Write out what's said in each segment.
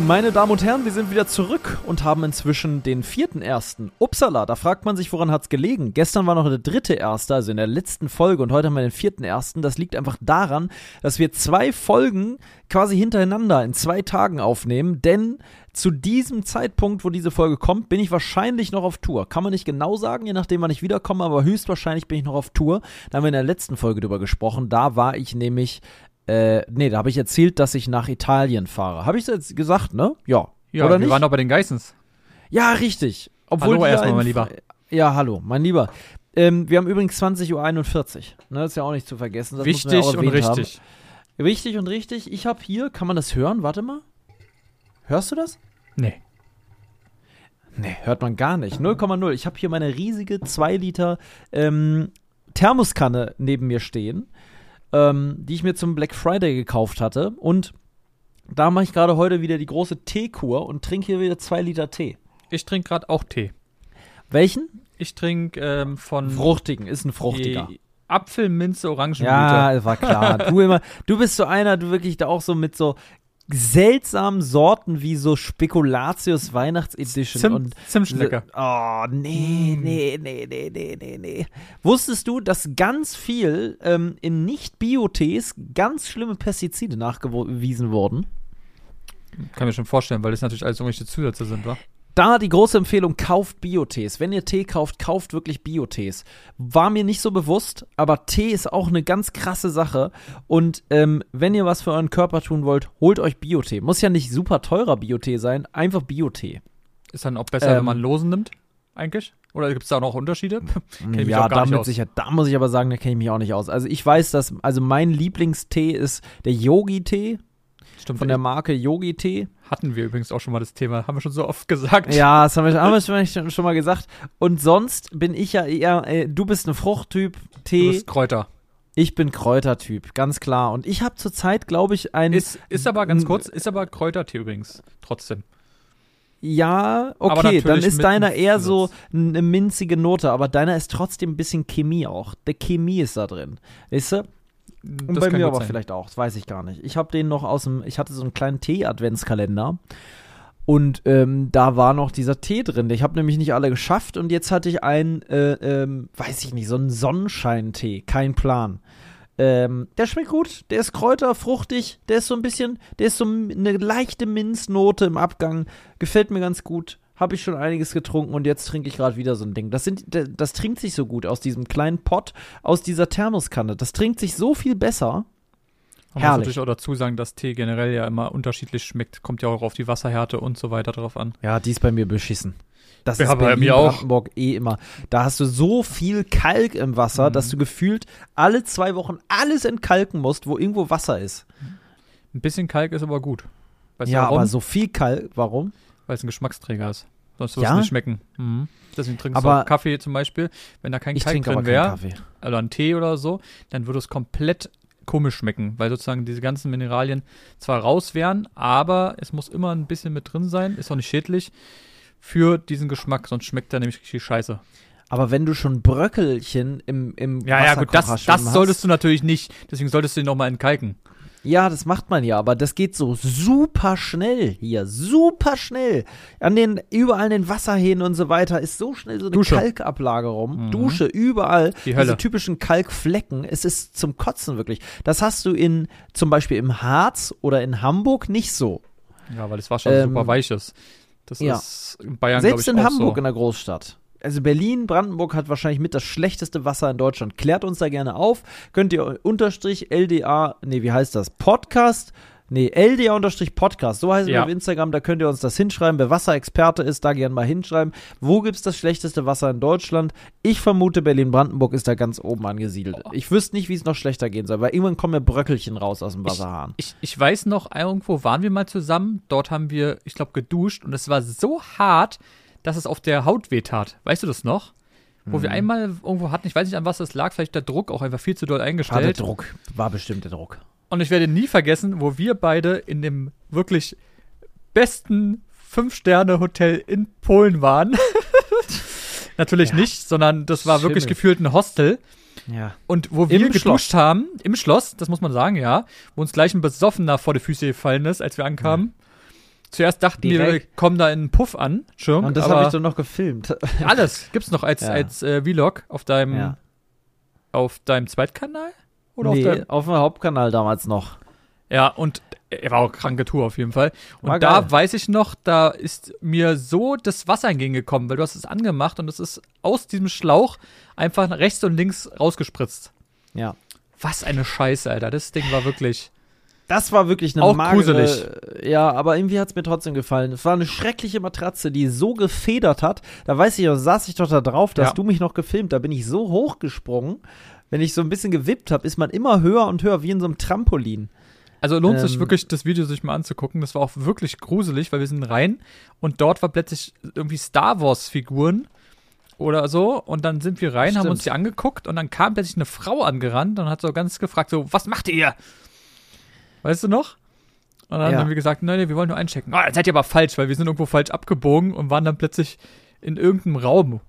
Meine Damen und Herren, wir sind wieder zurück und haben inzwischen den vierten ersten. Upsala, da fragt man sich, woran hat's gelegen? Gestern war noch der dritte erste, also in der letzten Folge, und heute haben wir den vierten ersten. Das liegt einfach daran, dass wir zwei Folgen quasi hintereinander in zwei Tagen aufnehmen, denn zu diesem Zeitpunkt, wo diese Folge kommt, bin ich wahrscheinlich noch auf Tour. Kann man nicht genau sagen, je nachdem, wann ich wiederkomme, aber höchstwahrscheinlich bin ich noch auf Tour. Da haben wir in der letzten Folge drüber gesprochen. Da war ich nämlich äh, nee, da habe ich erzählt, dass ich nach Italien fahre. Habe ich jetzt gesagt, ne? Ja. Ja, Oder wir nicht? waren doch bei den Geissens. Ja, richtig. Obwohl Hallo erstmal, ja in- mein Lieber. Ja, hallo, mein Lieber. Ähm, wir haben übrigens 20.41 Uhr. Ne, das ist ja auch nicht zu vergessen. Das ja Wichtig auch und richtig. Haben. Wichtig und richtig. Ich habe hier, kann man das hören? Warte mal. Hörst du das? Nee. Nee, hört man gar nicht. 0,0. Ich habe hier meine riesige 2 Liter ähm, Thermoskanne neben mir stehen, ähm, die ich mir zum Black Friday gekauft hatte. Und da mache ich gerade heute wieder die große Teekur und trinke hier wieder 2 Liter Tee. Ich trinke gerade auch Tee. Welchen? Ich trinke ähm, von Fruchtigen, ist ein fruchtiger. die Apfelminze Orangenblüte. Ja, war klar. Du immer, du bist so einer, du wirklich da auch so mit so seltsamen Sorten wie so Spekulatius Weihnachtsedition Zimt, und Zimtschnecker. Oh, nee, nee, nee, nee, nee, nee, nee. Wusstest du, dass ganz viel ähm, in Nicht-Bio-Tees ganz schlimme Pestizide nachgewiesen wurden? Kann mir schon vorstellen, weil das natürlich alles irgendwelche Zusätze sind, wa? Da die große Empfehlung, kauft Biotees. Wenn ihr Tee kauft, kauft wirklich Biotees. War mir nicht so bewusst, aber Tee ist auch eine ganz krasse Sache. Und ähm, wenn ihr was für euren Körper tun wollt, holt euch Biotee. Muss ja nicht super teurer Biotee sein, einfach Biotee. Ist dann auch besser, Ähm. wenn man Losen nimmt, eigentlich? Oder gibt es da noch Unterschiede? Ja, damit sicher. Da muss ich aber sagen, da kenne ich mich auch nicht aus. Also ich weiß, dass, also mein Lieblingstee ist der Yogi-Tee Stimmt, von der Marke Yogi-Tee. hatten wir übrigens auch schon mal das Thema. Haben wir schon so oft gesagt. Ja, das haben wir, haben wir schon, mal gesagt. Und sonst bin ich ja eher, äh, du bist ein Fruchttyp, Du Tee, bist Kräuter. ich bin Kräutertyp, ganz klar. Und ich habe zurzeit, glaube ich, ein, Ist, ist aber ganz kurz, ist aber Kräutertee übrigens. Trotzdem. ja, okay, dann ist deiner eher so eine minzige Note, aber deiner ist trotzdem ein bisschen Chemie auch. Der Chemie ist da drin, weißt du? Und Das bei mir aber sein. vielleicht auch, das weiß ich gar nicht. Ich habe den noch aus dem, ich hatte so einen kleinen Tee-Adventskalender und ähm, da war noch dieser Tee drin. Ich habe nämlich nicht alle geschafft und jetzt hatte ich einen, äh, ähm, weiß ich nicht, so einen Sonnenscheintee, kein Plan. Ähm, der schmeckt gut, der ist kräuter, fruchtig, der ist so ein bisschen, der ist so eine leichte Minznote im Abgang, gefällt mir ganz gut. Habe ich schon einiges getrunken und jetzt trinke ich gerade wieder so ein Ding. Das, sind, das, trinkt sich so gut aus diesem kleinen Pott, aus dieser Thermoskanne. Das trinkt sich so viel besser. Man muss natürlich auch dazu sagen, dass Tee generell ja immer unterschiedlich schmeckt. Kommt ja auch auf die Wasserhärte und so weiter drauf an. Ja, die ist bei mir beschissen. Das Ja, ist bei mir auch. Brandenburg eh immer. Da hast du so viel Kalk im Wasser, Mhm. dass du gefühlt alle zwei Wochen alles entkalken musst, wo irgendwo Wasser ist. Ein bisschen Kalk ist aber gut. Weißt ja, aber so viel Kalk, warum? Weil es ein Geschmacksträger ist. Sonst wird Ja? es nicht schmecken. Mhm. Deswegen trinkst Aber- du auch Kaffee zum Beispiel. Wenn da kein Kalk drin wäre, oder ein Tee oder so, dann würde es komplett komisch schmecken, weil sozusagen diese ganzen Mineralien zwar raus wären, aber es muss immer ein bisschen mit drin sein, ist auch nicht schädlich für diesen Geschmack, sonst schmeckt er nämlich richtig scheiße. Aber wenn du schon Bröckelchen im, im Ja, ja, gut, das, Wasserkocher das hast- solltest du natürlich nicht, deswegen solltest du ihn nochmal entkalken. Ja, das macht man ja, aber das geht so super schnell hier, super schnell. An den überall an den Wasserhähnen und so weiter ist so schnell so eine Dusche. Kalkablagerung, Mhm. Dusche überall, Die Hölle. diese typischen Kalkflecken. Es ist zum Kotzen wirklich. Das hast du in zum Beispiel im Harz oder in Hamburg nicht so. Ja, weil das Wasser Ähm, super weich ist. Das ja. ist in Bayern, Selbst ich, in Hamburg so. in der Großstadt. Also Berlin, Brandenburg hat wahrscheinlich mit das schlechteste Wasser in Deutschland. Klärt uns da gerne auf. Könnt ihr unterstrich LDA, nee, wie heißt das? Podcast? Nee, LDA unterstrich Podcast. So heißt es Ja. auf Instagram. Da könnt ihr uns das hinschreiben. Wer Wasserexperte ist, da gerne mal hinschreiben. Wo gibt's das schlechteste Wasser in Deutschland? Ich vermute, Berlin-Brandenburg ist da ganz oben angesiedelt. Ich wüsste nicht, wie es noch schlechter gehen soll, weil irgendwann kommen ja Bröckelchen raus aus dem Wasserhahn. Ich, ich weiß noch, irgendwo waren wir mal zusammen. Dort haben wir, ich glaube, geduscht und es war so hart, dass es auf der Haut wehtat. Weißt du das noch? wo wir Mhm. einmal irgendwo hatten, ich weiß nicht an was das lag, vielleicht der Druck auch einfach viel zu doll War der eingestellt. Druck. War bestimmt der Druck. Und ich werde nie vergessen, wo wir beide in dem wirklich besten Fünf-Sterne-Hotel in Polen waren. Natürlich Ja. nicht, sondern das war wirklich Schimmel. gefühlt ein Hostel. Ja. Und wo wir Im geduscht haben, im Schloss, das muss man sagen, ja, wo uns gleich ein Besoffener vor die Füße gefallen ist, als wir ankamen. Zuerst dachten wir, wir Direkt. kommen da in einen Puff an, Schirm, Und das habe ich doch noch gefilmt. alles gibt's noch als, Ja. als äh, Vlog auf deinem, Ja. auf deinem Zweitkanal? Oder nee, auf deinem, auf dem Hauptkanal damals noch. Ja, und er war auch kranke Tour auf jeden Fall. Und War da geil. weiß ich noch, da ist mir so das Wasser entgegengekommen, weil du hast es angemacht und es ist aus diesem Schlauch einfach rechts und links rausgespritzt. Ja. Was eine Scheiße, Alter. Das Ding war wirklich. Das war wirklich eine Auch magere, gruselig. Ja, aber irgendwie hat es mir trotzdem gefallen. Es war eine schreckliche Matratze, die so gefedert hat. Da weiß ich, da saß ich doch da drauf, dass Ja. du mich noch gefilmt. Da bin ich so hochgesprungen. Wenn ich so ein bisschen gewippt habe, ist man immer höher und höher, wie in so einem Trampolin. Also lohnt sich Ähm. wirklich, das Video sich mal anzugucken. Das war auch wirklich gruselig, weil wir sind rein und dort war plötzlich irgendwie Star Wars-Figuren oder so. Und dann sind wir rein, haben Stimmt. uns die angeguckt und dann kam plötzlich eine Frau angerannt und hat so ganz gefragt: so, was macht ihr? Weißt du noch? Und dann Ja. haben wir gesagt, nein, nee, wir wollen nur einchecken. Ah, dann seid ihr aber falsch, weil wir sind irgendwo falsch abgebogen und waren dann plötzlich in irgendeinem Raum.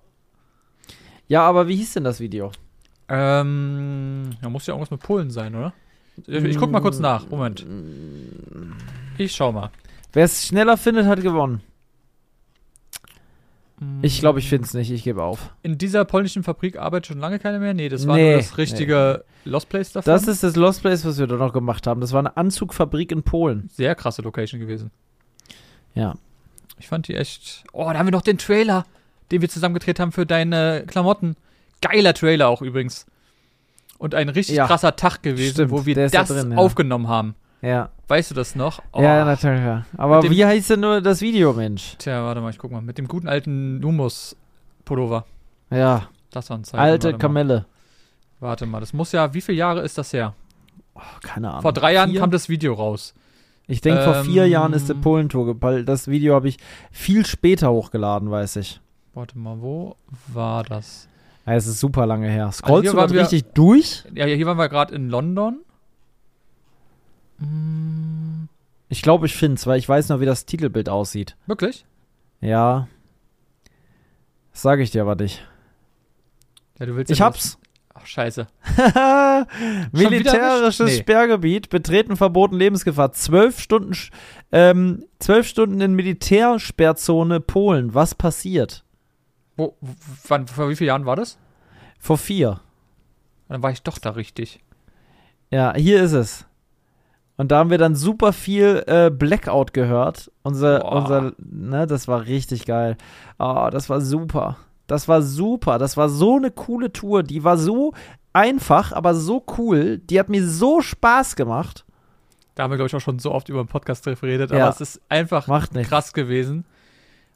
Ja, aber wie hieß denn das Video? Ähm, da muss ja irgendwas mit Polen sein, oder? Ich, ich guck mal kurz nach. Moment. Ich schau mal. Wer es schneller findet, hat gewonnen. Ich glaube, ich finde es nicht. Ich gebe auf. In dieser polnischen Fabrik arbeitet schon lange keiner mehr? Nee, das war Nee, nur das richtige Lost Place davon. Das ist das Lost Place, was wir da noch gemacht haben. Das war eine Anzugfabrik in Polen. sehr krasse Location gewesen. Ja. Ich fand die echt. Oh, da haben wir noch den Trailer, den wir zusammen gedreht haben für deine Klamotten. Geiler Trailer auch übrigens. Und ein richtig Ja. krasser Tag gewesen, Stimmt, wo wir ist da das drin, ja. aufgenommen haben. Ja. Weißt du das noch? Oh, Ja, natürlich. Ja. Aber dem- wie heißt denn nur das Video, Mensch? Tja, warte mal, ich guck mal. Mit dem guten alten Numus-Pullover. Ja. Das waren Zeiten. Alte warte mal. Kamelle. Warte mal, das muss ja, wie viele Jahre ist das her? Oh, keine Ahnung. Vor drei Jahren Vier? kam das Video raus. Ich denke, vor vier Ähm, Jahren ist der Polentour, weil das Video habe ich viel später hochgeladen, weiß ich. Warte mal, wo war das? Ja, es ist super lange her. Scrollst hier du gerade richtig durch? Ja, hier waren wir gerade in London. Ich glaube, ich finde es, weil ich weiß noch, wie das Titelbild aussieht. wirklich? Ja. Das sage ich dir aber nicht. Ja, du willst Ich ja hab's. Ach, scheiße. Militärisches Nee. Sperrgebiet, betreten verboten, Lebensgefahr. Zwölf Stunden, ähm, zwölf Stunden in Militärsperrzone Polen. Was passiert? Wo, wann, vor wie vielen Jahren war das? Vor vier. Dann war ich doch da richtig. Ja, hier ist es. Und da haben wir dann super viel äh, Blackout gehört. Unser, Boah. unser, ne, das war richtig geil. Oh, das war super. Das war super. Das war so eine coole Tour. Die war so einfach, aber so cool. Die hat mir so Spaß gemacht. Da haben wir, glaube ich, auch schon so oft über den Podcast geredet, Ja. aber es ist einfach krass gewesen.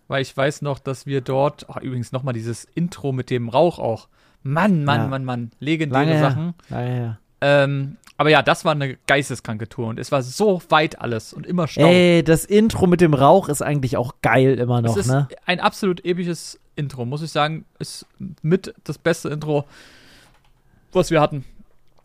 Weil ich weiß noch, dass wir dort, ach, übrigens nochmal dieses Intro mit dem Rauch auch. Mann, Mann, Ja. Mann, Mann. Legendäre Lange her. Sachen. Naja. Ähm, aber ja, das war eine geisteskranke Tour und es war so weit alles und immer Stau. Ey, das Intro mit dem Rauch ist eigentlich auch geil immer noch, es ist ne? ein absolut episches Intro, muss ich sagen. Ist mit das beste Intro, was wir hatten.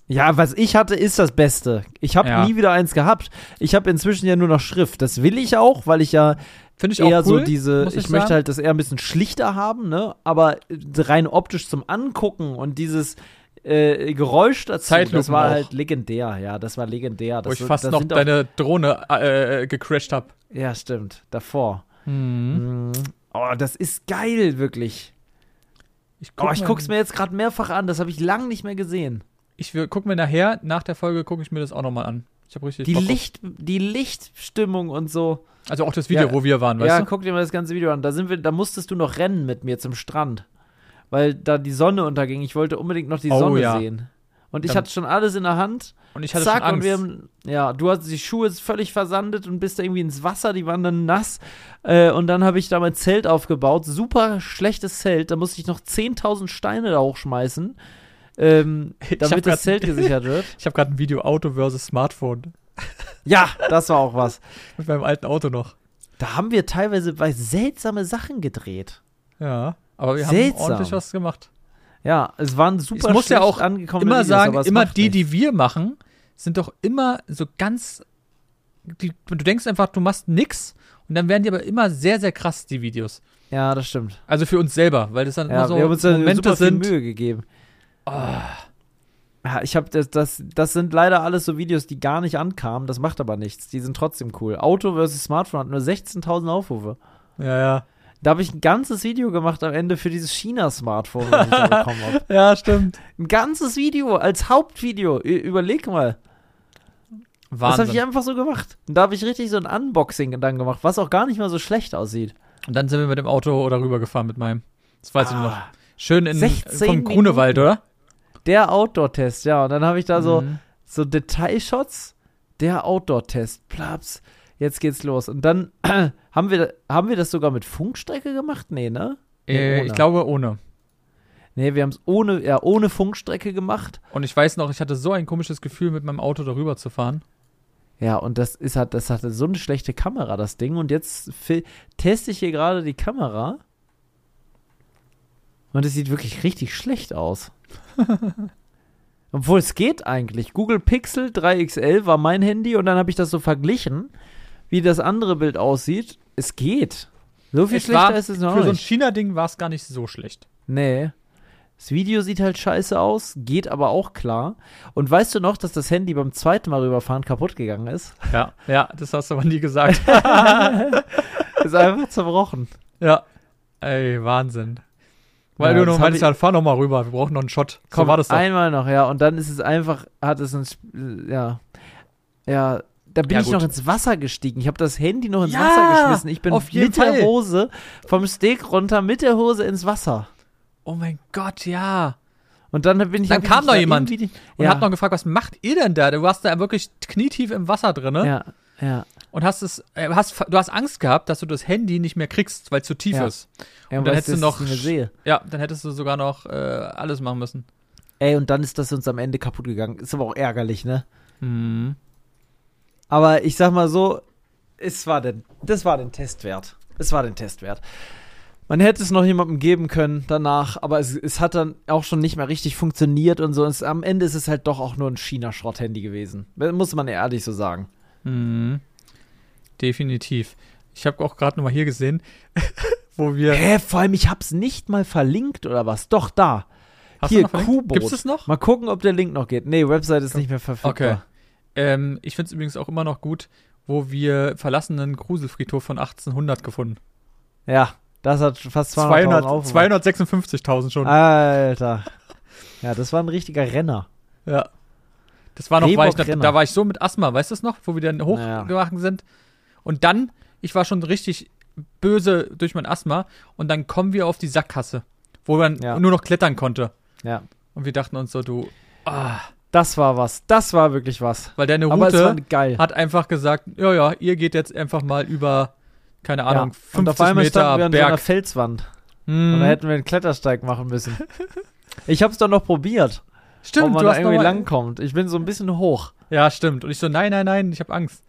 Ja, was ich hatte, ist das Beste. Ich habe Ja. nie wieder eins gehabt. Ich habe inzwischen ja nur noch Schrift. Das will ich auch, weil ich ja Finde ich eher auch cool. so diese, ich, ich möchte halt das eher ein bisschen schlichter haben, ne? Aber rein optisch zum Angucken und dieses äh, Geräusch dazu, das Zeitlupen war auch. halt legendär, ja, das war legendär. Das, wo ich fast das noch deine Drohne äh, gecrashed habe. Ja, stimmt, davor. Mhm. Mhm. Oh, das ist geil, wirklich. Ich, Oh, ich guck's mir jetzt gerade mehrfach an, das habe ich lang nicht mehr gesehen. Ich will- guck mir nachher, nach der Folge, gucke ich mir das auch nochmal an. Ich habe richtig Die, Bock auf- Licht, die Lichtstimmung und so. Also auch das Video, Ja. wo wir waren, weißt ja, du? guck dir mal das ganze Video an. Da sind wir, da musstest du noch rennen mit mir zum Strand. Weil da die Sonne unterging. Ich wollte unbedingt noch die Oh, Sonne ja. sehen. Und ich Dann- hatte schon alles in der Hand. Und ich hatte Zack, schon Angst. und wir haben, ja, du hast die Schuhe völlig versandet und bist da irgendwie ins Wasser, die waren dann nass. Äh, und dann habe ich da mein Zelt aufgebaut. Super schlechtes Zelt. Da musste ich noch 10.000 Steine da hochschmeißen, ähm, damit das Zelt gesichert wird. ich habe gerade ein Video Auto versus Smartphone Ja, das war auch was. mit meinem alten Auto noch. Da haben wir teilweise bei seltsame Sachen gedreht. Ja, aber wir haben Seltsam. ordentlich was gemacht. Ja, es waren super Ich muss ja auch immer Videos, sagen, immer die, nichts. die wir machen, sind doch immer so ganz. Die, du denkst einfach, du machst nix und dann werden die aber immer sehr, sehr krass, die Videos. Ja, das stimmt. Also für uns selber, weil das dann Ja, immer so wir haben uns da Momente super viel sind. Mühe gegeben. Ja, ich habe das, das, das sind leider alles so Videos, die gar nicht ankamen. Das macht aber nichts. Die sind trotzdem cool. Auto versus Smartphone hat nur 16.000 Aufrufe. Ja, ja. Da habe ich ein ganzes Video gemacht am Ende für dieses China-Smartphone, was ich da bekommen habe. Ja, stimmt. Ein ganzes Video als Hauptvideo. Überleg mal. Das habe Wahnsinn. ich einfach so gemacht. Und da habe ich richtig so ein Unboxing dann gemacht, was auch gar nicht mal so schlecht aussieht. Und dann sind wir mit dem Auto darüber gefahren mit meinem. Das weiß ich noch. Ah, Schön in 16 vom Grunewald, oder? Der Outdoor-Test, ja. Und dann habe ich da so, Mhm. so Detailshots. Der Outdoor-Test. Plaps. Jetzt geht's los. Und dann haben wir, haben wir das sogar mit Funkstrecke gemacht? Nee, ne? Nee, Äh, ohne. ich glaube ohne. Nee, wir haben es ohne, ja, ohne Funkstrecke gemacht. Und ich weiß noch, ich hatte so ein komisches Gefühl, mit meinem Auto darüber zu fahren. Ja, und das ist halt, das hatte so eine schlechte Kamera, das Ding. Und jetzt teste ich hier gerade die Kamera. Und es sieht wirklich richtig schlecht aus. Obwohl es geht eigentlich. Google Pixel 3XL war mein Handy und dann habe ich das so verglichen, wie das andere Bild aussieht. Es geht. So viel Es schlechter war- ist es noch Für so ein. China-Ding war es gar nicht so schlecht. Nee. Das Video sieht halt scheiße aus, geht aber auch klar. Und weißt du noch, dass das Handy beim zweiten Mal rüberfahren kaputt gegangen ist? Ja, ja, das hast du aber nie gesagt. ist einfach zerbrochen. ja. Ey, Wahnsinn. Weil Ja, du noch meinst, ja, fahr noch mal rüber, wir brauchen noch einen Shot. Komm, so war das doch. einmal noch, ja. Und dann ist es einfach, hat es ein, Sp- ja, ja, da bin Ja, ich gut. noch ins Wasser gestiegen. Ich habe das Handy noch ins Ja, Wasser geschmissen. Ich bin mit der Fall. Hose vom Steg runter, mit der Hose ins Wasser. Oh mein Gott, ja. Und dann bin ich Dann kam noch da jemand Und ja, hat noch gefragt, was macht ihr denn da? Du warst da wirklich knietief im Wasser drin ne? ja, ja. und hast es, äh, hast, du hast Angst gehabt, dass du das Handy nicht mehr kriegst, weil es zu tief ist. ja Und dann hättest du noch. Ja, dann hättest du sogar noch äh, alles machen müssen. Ey, und dann ist das uns am Ende kaputt gegangen. Ist aber auch ärgerlich, ne? Mhm. Aber ich sag mal so, es war den, das war den Test wert. Es war den Test wert. Man hätte es noch jemandem geben können danach, aber es, es hat dann auch schon nicht mehr richtig funktioniert und so. Es, am Ende ist es halt doch auch nur ein China-Schrott-Handy gewesen. Muss man ehrlich so sagen. Mhm. Definitiv. Ich habe auch gerade noch mal hier gesehen, wo wir. Hä, vor allem, ich hab's nicht mal verlinkt oder was? Doch, da. Hast Hier? Kuboot. Gibt's es noch? Mal gucken, ob der Link noch geht. Nee, Website ist nicht mehr verfügbar. Okay. Ähm, ich finde es übrigens auch immer noch gut, wo wir verlassenen Gruselfriedhof von 1800 gefunden. Ja, das hat fast 200.000 200 Aufrufe. 256.000 schon. Alter. Ja, das war ein richtiger Renner. Ja. Das war noch, war ich, da, da war ich so mit Asthma, weißt du es noch, wo wir dann Ja. hochgewachen sind. Und dann, ich war schon richtig böse durch mein Asthma und dann kommen wir auf die Sackgasse, wo man Ja. nur noch klettern konnte. Ja. Und wir dachten uns so, du, ah, Das war was. Das war wirklich was. weil deine Route hat einfach gesagt, ja, ja, ihr geht jetzt einfach mal über, keine Ahnung, und 50 auf einmal standen wir Meter an so einer Berg. Felswand. Hm. Und da hätten wir einen Klettersteig machen müssen. ich hab's doch noch probiert, ob Stimmt, man du da hast irgendwie langkommt. Ich bin so ein bisschen hoch. Ja, stimmt. Und ich so, nein, nein, nein, ich habe Angst.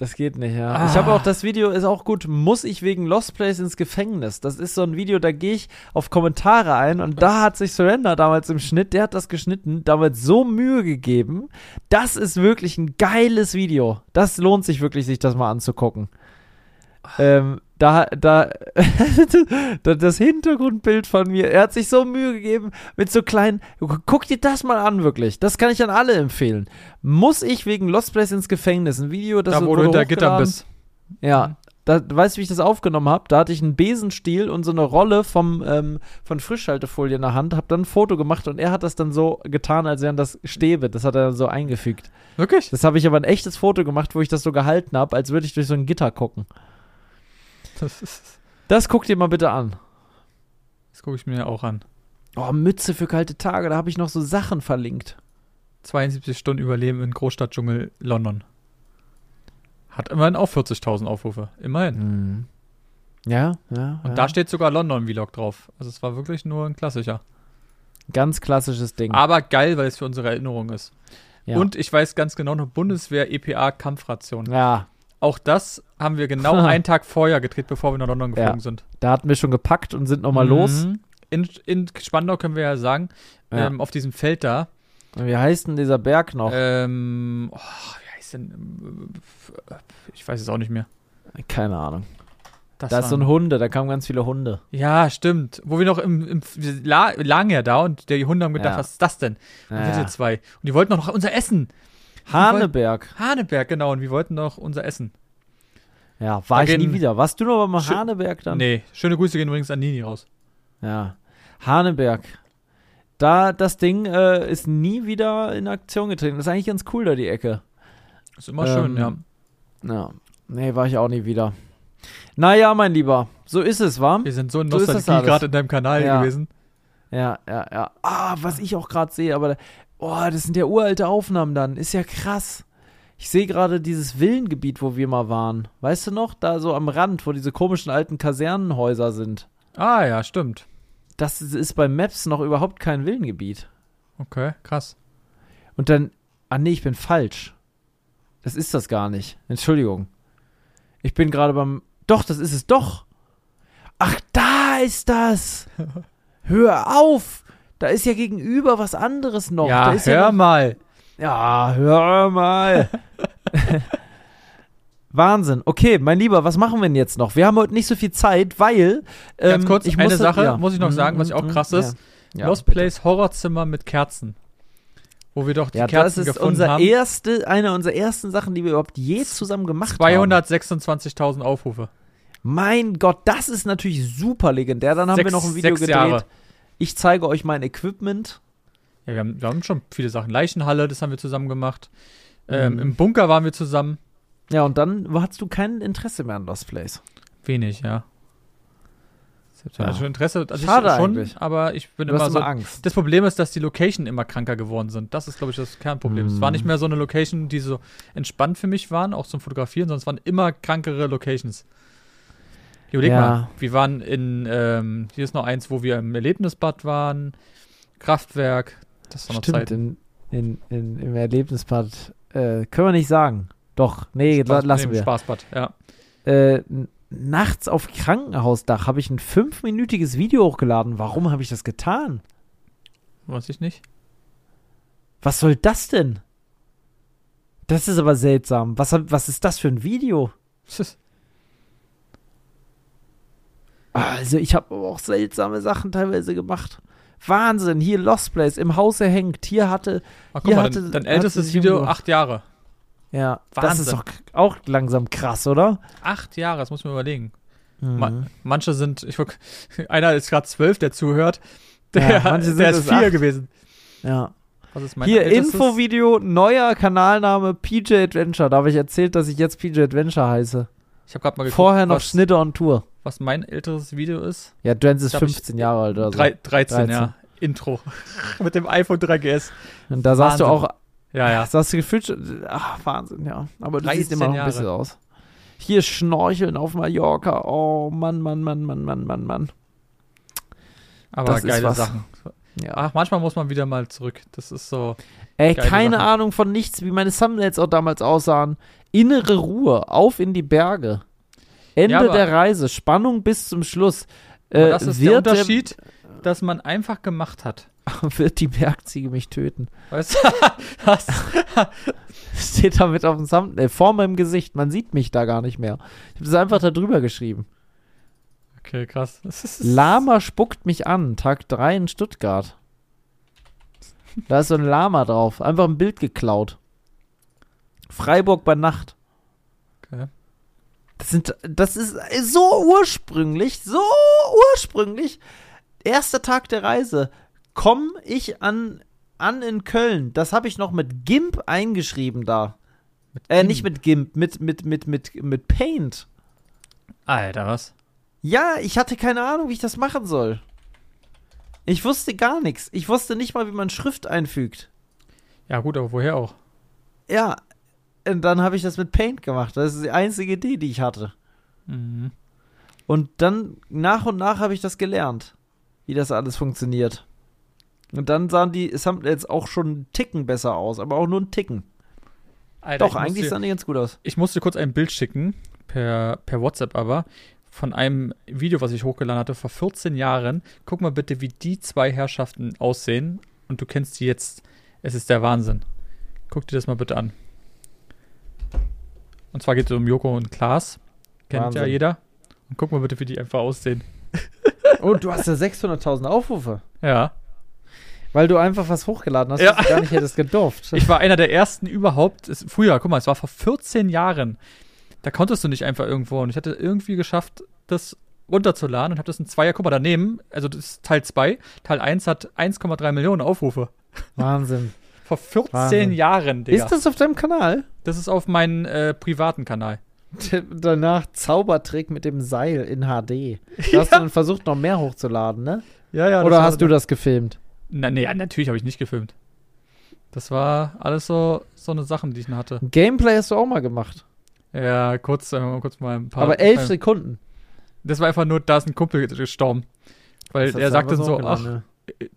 Das geht nicht, ja. Ah. Ich habe auch, das Video ist auch gut, muss ich wegen Lost Place ins Gefängnis. Das ist so ein Video, da gehe ich auf Kommentare ein und da hat sich Surrender damals im Schnitt, der hat das geschnitten, damals so Mühe gegeben. Das ist wirklich ein geiles Video. Das lohnt sich wirklich, sich das mal anzugucken. Ähm, da, da, da- das Hintergrundbild von mir, er hat sich so Mühe gegeben mit so kleinen, guck dir das mal an, wirklich. Das kann ich an alle empfehlen. Muss ich wegen Lost Place ins Gefängnis, ein Video, das da, wo du hinter Gittern bist. Ja, da, weißt du, wie ich das aufgenommen habe? Da hatte ich einen Besenstiel und so eine Rolle vom, ähm, von Frischhaltefolie in der Hand, habe dann ein Foto gemacht und er hat das dann so getan, als wären das Stäbe. Das hat er dann so eingefügt. Wirklich? Das habe ich aber ein echtes Foto gemacht, wo ich das so gehalten habe, als würde ich durch so ein Gitter gucken. Das, ist- Das guck dir mal bitte an. das gucke ich mir auch an. Oh, Mütze für kalte Tage, da habe ich noch so Sachen verlinkt. 72 Stunden Überleben in Großstadtdschungel London. Hat immerhin auch 40.000 Aufrufe. Immerhin. Mhm. Ja, ja. Und ja. da steht sogar London-Vlog drauf. Also es war wirklich nur ein klassischer. Ganz klassisches Ding. Aber geil, weil es für unsere Erinnerung ist. ja. Und ich weiß ganz genau noch Bundeswehr EPA Kampfration. ja, Auch das haben wir genau einen Tag vorher gedreht, bevor wir nach London geflogen sind. da hatten wir schon gepackt und sind nochmal los. Mhm. in, in Spandau können wir ja sagen, Ja. ähm, auf diesem Feld da, Wie heißt denn dieser Berg noch? ähm, oh, wie heißt denn, ich weiß es auch nicht mehr. Keine Ahnung. Das Da ist so ein Hunde, da kamen ganz viele Hunde. Ja, stimmt. Wo wir noch im, im wir la, lagen ja da und die Hunde haben gedacht, Ja. was ist das denn? Und wir Ja. sind zwei. Und die wollten noch unser Essen. Haneberg. Haneberg, genau. Und wir wollten noch unser Essen. Ja, war Da ich nie wieder. Warst du noch mal Schö- Haneberg dann? Nee, schöne Grüße gehen übrigens an Nini raus. Ja. Haneberg. Da, das Ding äh, ist nie wieder in Aktion getreten. Das ist eigentlich ganz cool da, die Ecke. Ist immer schön, Ähm, ja. Ja. Nee, war ich auch nie wieder. Naja, mein Lieber. So ist es, wa? Wir sind so in so Nostalgie alles. gerade in deinem Kanal Ja. gewesen. Ja, ja, ja. Ah, was ich auch gerade sehe, aber oh, das sind ja uralte Aufnahmen dann. Ist ja krass. Ich sehe gerade dieses Villengebiet, wo wir mal waren. Weißt du noch? Da so am Rand, wo diese komischen alten Kasernenhäuser sind. Ah, ja, stimmt. Das ist- bei Maps noch überhaupt kein Villengebiet. Okay, krass. Und dann, ah nee, ich bin falsch. Das ist das gar nicht. Entschuldigung. Ich bin gerade beim, doch, das ist es doch. Ach, da ist das. Hör auf. Da ist ja gegenüber was anderes noch. ja, da ist hör ja noch, mal. Ja, hör mal. Wahnsinn. Okay, mein Lieber, was machen wir denn jetzt noch? Wir haben heute nicht so viel Zeit, weil. Ähm, Ganz kurz, ich eine musste- Sache ja. muss ich noch Mhm, sagen, was ich auch mhm, krass ist. Ja, Lost bitte. Place Horrorzimmer mit Kerzen. Wo wir doch die Ja, das Kerzen ist gefunden unser haben. erste, eine unserer ersten Sachen, die wir überhaupt je zusammen gemacht haben. 226.000 Aufrufe. Mein Gott, das ist natürlich super legendär. Dann haben Sechs- wir noch ein Video sechs gedreht. Jahre. Ich zeige euch mein Equipment. Ja, wir haben, wir haben schon viele Sachen. Leichenhalle, das haben wir zusammen gemacht. Ähm, Mhm. Im Bunker waren wir zusammen. Ja, und dann hattest du kein Interesse mehr an Lost Place. Wenig, ja. Ja. Also Interesse, also Schade ich schon, eigentlich. aber ich bin Du immer so. immer Angst. Das Problem ist, dass die Location immer kranker geworden sind. Das ist, glaube ich, das Kernproblem. Es war Mhm. nicht mehr so eine Location, die so entspannt für mich waren, auch zum Fotografieren, sondern es waren immer krankere Locations. Überleg Ja. mal, wir waren in, ähm, hier ist noch eins, wo wir im Erlebnisbad waren, Kraftwerk, das war noch Stimmt, Zeit. in, in, in, im Erlebnisbad äh, können wir nicht sagen. Doch, nee, la lassen nee, wir. Spaßbad, ja. Äh, nachts auf Krankenhausdach habe ich ein fünfminütiges Video hochgeladen. Warum habe ich das getan? Weiß ich nicht. Was soll das denn? Das ist aber seltsam. Was, was ist das für ein Video? Also, ich habe auch seltsame Sachen teilweise gemacht. Wahnsinn, hier Lost Place, im Hause hängt. Hier hatte, Ach, Hier mal, hatte- dein, dein ältestes Video, acht Jahre. ja, das ist Wahnsinn. doch auch langsam krass, oder? Acht Jahre, das muss man überlegen. Mhm. Ma manche sind, ich guck, einer ist gerade zwölf, der zuhört. Der, Ja, manche sind der ist vier acht. gewesen. Ja. Was ist mein Hier ältestes? Infovideo, neuer Kanalname PJ Adventure. Da habe ich erzählt, dass ich jetzt PJ Adventure heiße. Ich habe gerade mal geguckt, Vorher noch was, Schnitte on Tour. was mein ältestes Video ist. Ja, Drenz ist Da hab ich 15 Jahre alt oder so. Drei, 13, 13. ja. Intro. Mit dem iPhone 3GS. Und da sahst du auch, Ja, ja. sahst du gefühlt ach, Wahnsinn, ja. Aber du 13 siehst immer noch ein Jahre. bisschen aus. Hier Schnorcheln auf Mallorca. Oh, Mann, Mann, Mann, Mann, Mann, Mann, Mann. Aber Das geile. Sachen. Ja. Ach, manchmal muss man wieder mal zurück. Das ist so. Ey, keine Sachen. Ahnung von nichts, wie meine Thumbnails auch damals aussahen. Innere Ruhe, auf in die Berge. Ende Ja, der Reise, Spannung bis zum Schluss. Äh, das ist der Unterschied, dass man einfach gemacht hat. wird die Bergziege mich töten? Weißt du? Das, Steht damit auf dem Thumbnail, vor meinem Gesicht. Man sieht mich da gar nicht mehr. Ich habe das einfach da drüber geschrieben. okay, krass. Lama spuckt mich an, Tag 3 in Stuttgart. Da ist so ein Lama drauf. Einfach ein Bild geklaut. Freiburg bei Nacht. Okay. Das, sind, das ist so ursprünglich, so ursprünglich. Erster Tag der Reise. Komm ich an, an in Köln. Das habe ich noch mit GIMP eingeschrieben da. Äh, GIMP? nicht mit GIMP, mit, mit, mit, mit, mit Paint. Alter, was? Ja, ich hatte keine Ahnung, wie ich das machen soll. Ich wusste gar nichts. Ich wusste nicht mal, wie man Schrift einfügt. Ja, gut, aber woher auch? Ja, und dann habe ich das mit Paint gemacht. Das ist die einzige Idee, die ich hatte. Mhm. Und dann nach und nach habe ich das gelernt, wie das alles funktioniert. Und dann sahen die Thumbnails auch schon einen Ticken besser aus, aber auch nur einen Ticken. Alter, Doch, ich eigentlich musste, sahen die ganz gut aus. ich musste kurz ein Bild schicken, per, per WhatsApp aber, von einem Video, was ich hochgeladen hatte vor 14 Jahren. Guck mal bitte, wie die zwei Herrschaften aussehen. Und du kennst sie jetzt. Es ist der Wahnsinn. Guck dir das mal bitte an. Und zwar geht es um Joko und Klaas. Kennt Wahnsinn. ja jeder. Und guck mal bitte, wie die einfach aussehen. Oh, du hast ja 600.000 Aufrufe. Ja. Weil du einfach was hochgeladen hast, Ja. was du gar nicht hättest gedurft. Ich war einer der ersten überhaupt. Es, früher, guck mal, es war vor 14 Jahren. Da konntest du nicht einfach irgendwo. Und ich hatte irgendwie geschafft, das runterzuladen und habe das in Zweier. Guck mal, daneben, also das ist Teil 2. Teil 1 hat 1,3 Millionen Aufrufe. Wahnsinn. Vor 14 Wahnsinn. Jahren, Digga. Ist das auf deinem Kanal? Das ist auf meinem äh, privaten Kanal. Danach Zaubertrick mit dem Seil in HD. Da hast du dann versucht, noch mehr hochzuladen, ne? Ja, ja. Oder hast du das gefilmt? Na, nee, ja, natürlich habe ich nicht gefilmt. Das war alles so, so eine Sachen, die ich hatte. Gameplay hast du auch mal gemacht. Ja, kurz, äh, kurz mal ein paar. Aber elf Sekunden. Das war einfach nur, da ist ein Kumpel gestorben. Weil er sagte einfach so, ach, ne?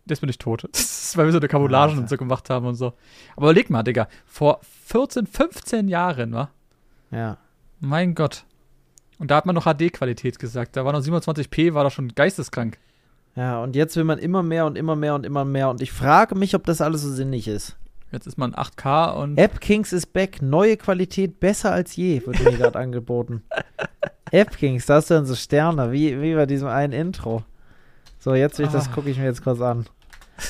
Das bin ich tot. Das ist, weil wir so eine Kabulagen und so gemacht haben und so. Aber überleg mal, Digga, vor 14, 15 Jahren, wa? Ja. Mein Gott. Und da hat man noch HD-Qualität gesagt. Da war noch 27p, war doch schon geisteskrank. Ja, und jetzt will man immer mehr und immer mehr und immer mehr. Und ich frage mich, ob das alles so sinnig ist. Jetzt ist man 8K und App Kings ist back. Neue Qualität, besser als je, wird mir gerade angeboten. App Kings, da hast du dann so Sterne, wie, wie bei diesem einen Intro. So, jetzt will ich das, Ah. gucke ich mir jetzt kurz an.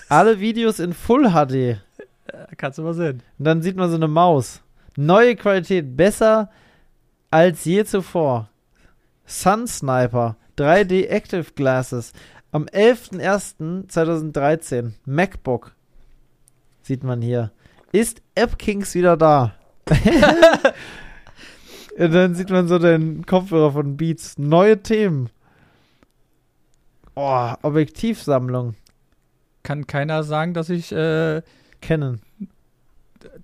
Alle Videos in Full HD. äh, kannst du mal sehen. Und dann sieht man so eine Maus. Neue Qualität, besser als je zuvor. Sun Sniper, 3D Active Glasses. Am 11.01.2013, MacBook. Sieht man hier. Ist App Kings wieder da? Und dann sieht man so den Kopfhörer von Beats. Neue Themen. Oh, Objektivsammlung. Kann keiner sagen, dass ich, äh, Kennen.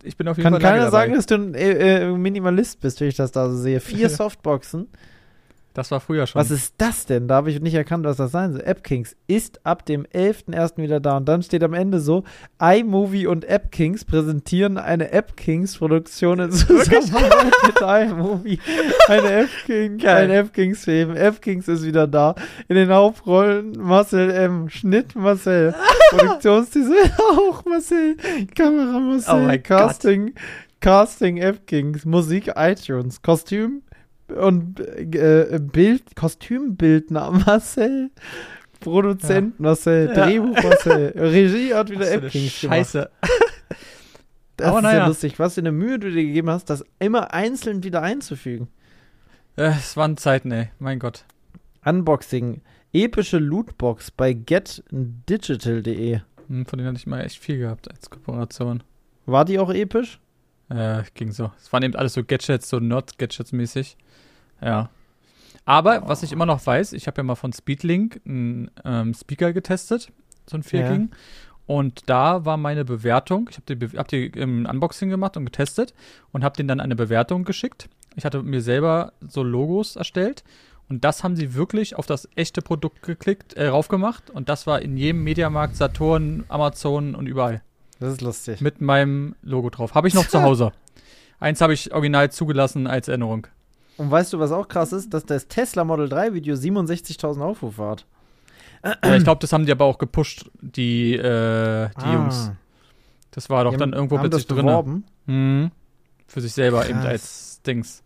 ich bin auf jeden Kann Fall lange keiner dabei. sagen, dass du ein äh, äh, Minimalist bist, wenn ich das da so sehe. Vier Softboxen. Das war früher schon. Was ist das denn? Da habe ich nicht erkannt, was das sein soll. AppKings ist ab dem 11.01. wieder da. Und dann steht am Ende so: iMovie und AppKings präsentieren eine AppKings-Produktion in Zusammenarbeit mit iMovie. Eine AppKings, ein AppKings-Film. AppKings ist wieder da. In den Hauptrollen Marcel M. Schnitt Marcel. Produktionsdesign auch Marcel. Kamera Marcel. Oh. Casting. Casting AppKings. Musik iTunes. Kostüm und äh, Bild, Kostümbildner Marcel, Produzent Marcel, Ja. Drehbuch Marcel, Regie hat wieder gemacht. Scheiße. Das Aber ist naja. ja lustig, was für eine Mühe du dir gegeben hast, das immer einzeln wieder einzufügen. Äh, Es waren Zeiten, ey. Mein Gott. Unboxing, epische Lootbox bei getdigital.de. Hm, Von denen hatte ich mal echt viel gehabt als Kooperation. War die auch episch? Äh, ging so. Es waren eben alles so Gadgets, so Nerd-Gadgets mäßig. Ja. Aber, was ich immer noch weiß, ich habe ja mal von Speedlink einen ähm, Speaker getestet, so ein 4 Ja. Und da war meine Bewertung, ich habe die, hab die im Unboxing gemacht und getestet und habe denen dann eine Bewertung geschickt. Ich hatte mir selber so Logos erstellt und das haben sie wirklich auf das echte Produkt geklickt, äh, raufgemacht und das war in jedem Mediamarkt, Saturn, Amazon und überall Das ist lustig. mit meinem Logo drauf. Habe ich noch zu Hause. Eins habe ich original zugelassen als Erinnerung. Und weißt du, was auch krass ist? Dass das Tesla Model 3 Video 67.000 Aufrufe hat. Ja, ich glaube, das haben die aber auch gepusht, die, äh, die Ah. Jungs. Das war doch Die dann haben- irgendwo haben das plötzlich drin. beworben. Mhm. Für sich selber eben Krass. als Dings.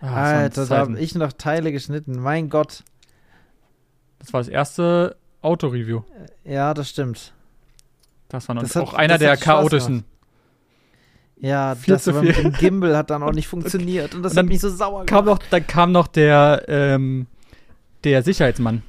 Ah, das Alter, da habe ich noch Teile geschnitten. Mein Gott. Das war das erste Autoreview. Ja, das stimmt. Das war noch Das hat- auch einer das der chaotischen. Ja, Viel das zu viel. mit dem Gimbal hat dann auch nicht funktioniert und das Und hat mich so sauer Kam gemacht. noch, dann kam noch der, ähm, der Sicherheitsmann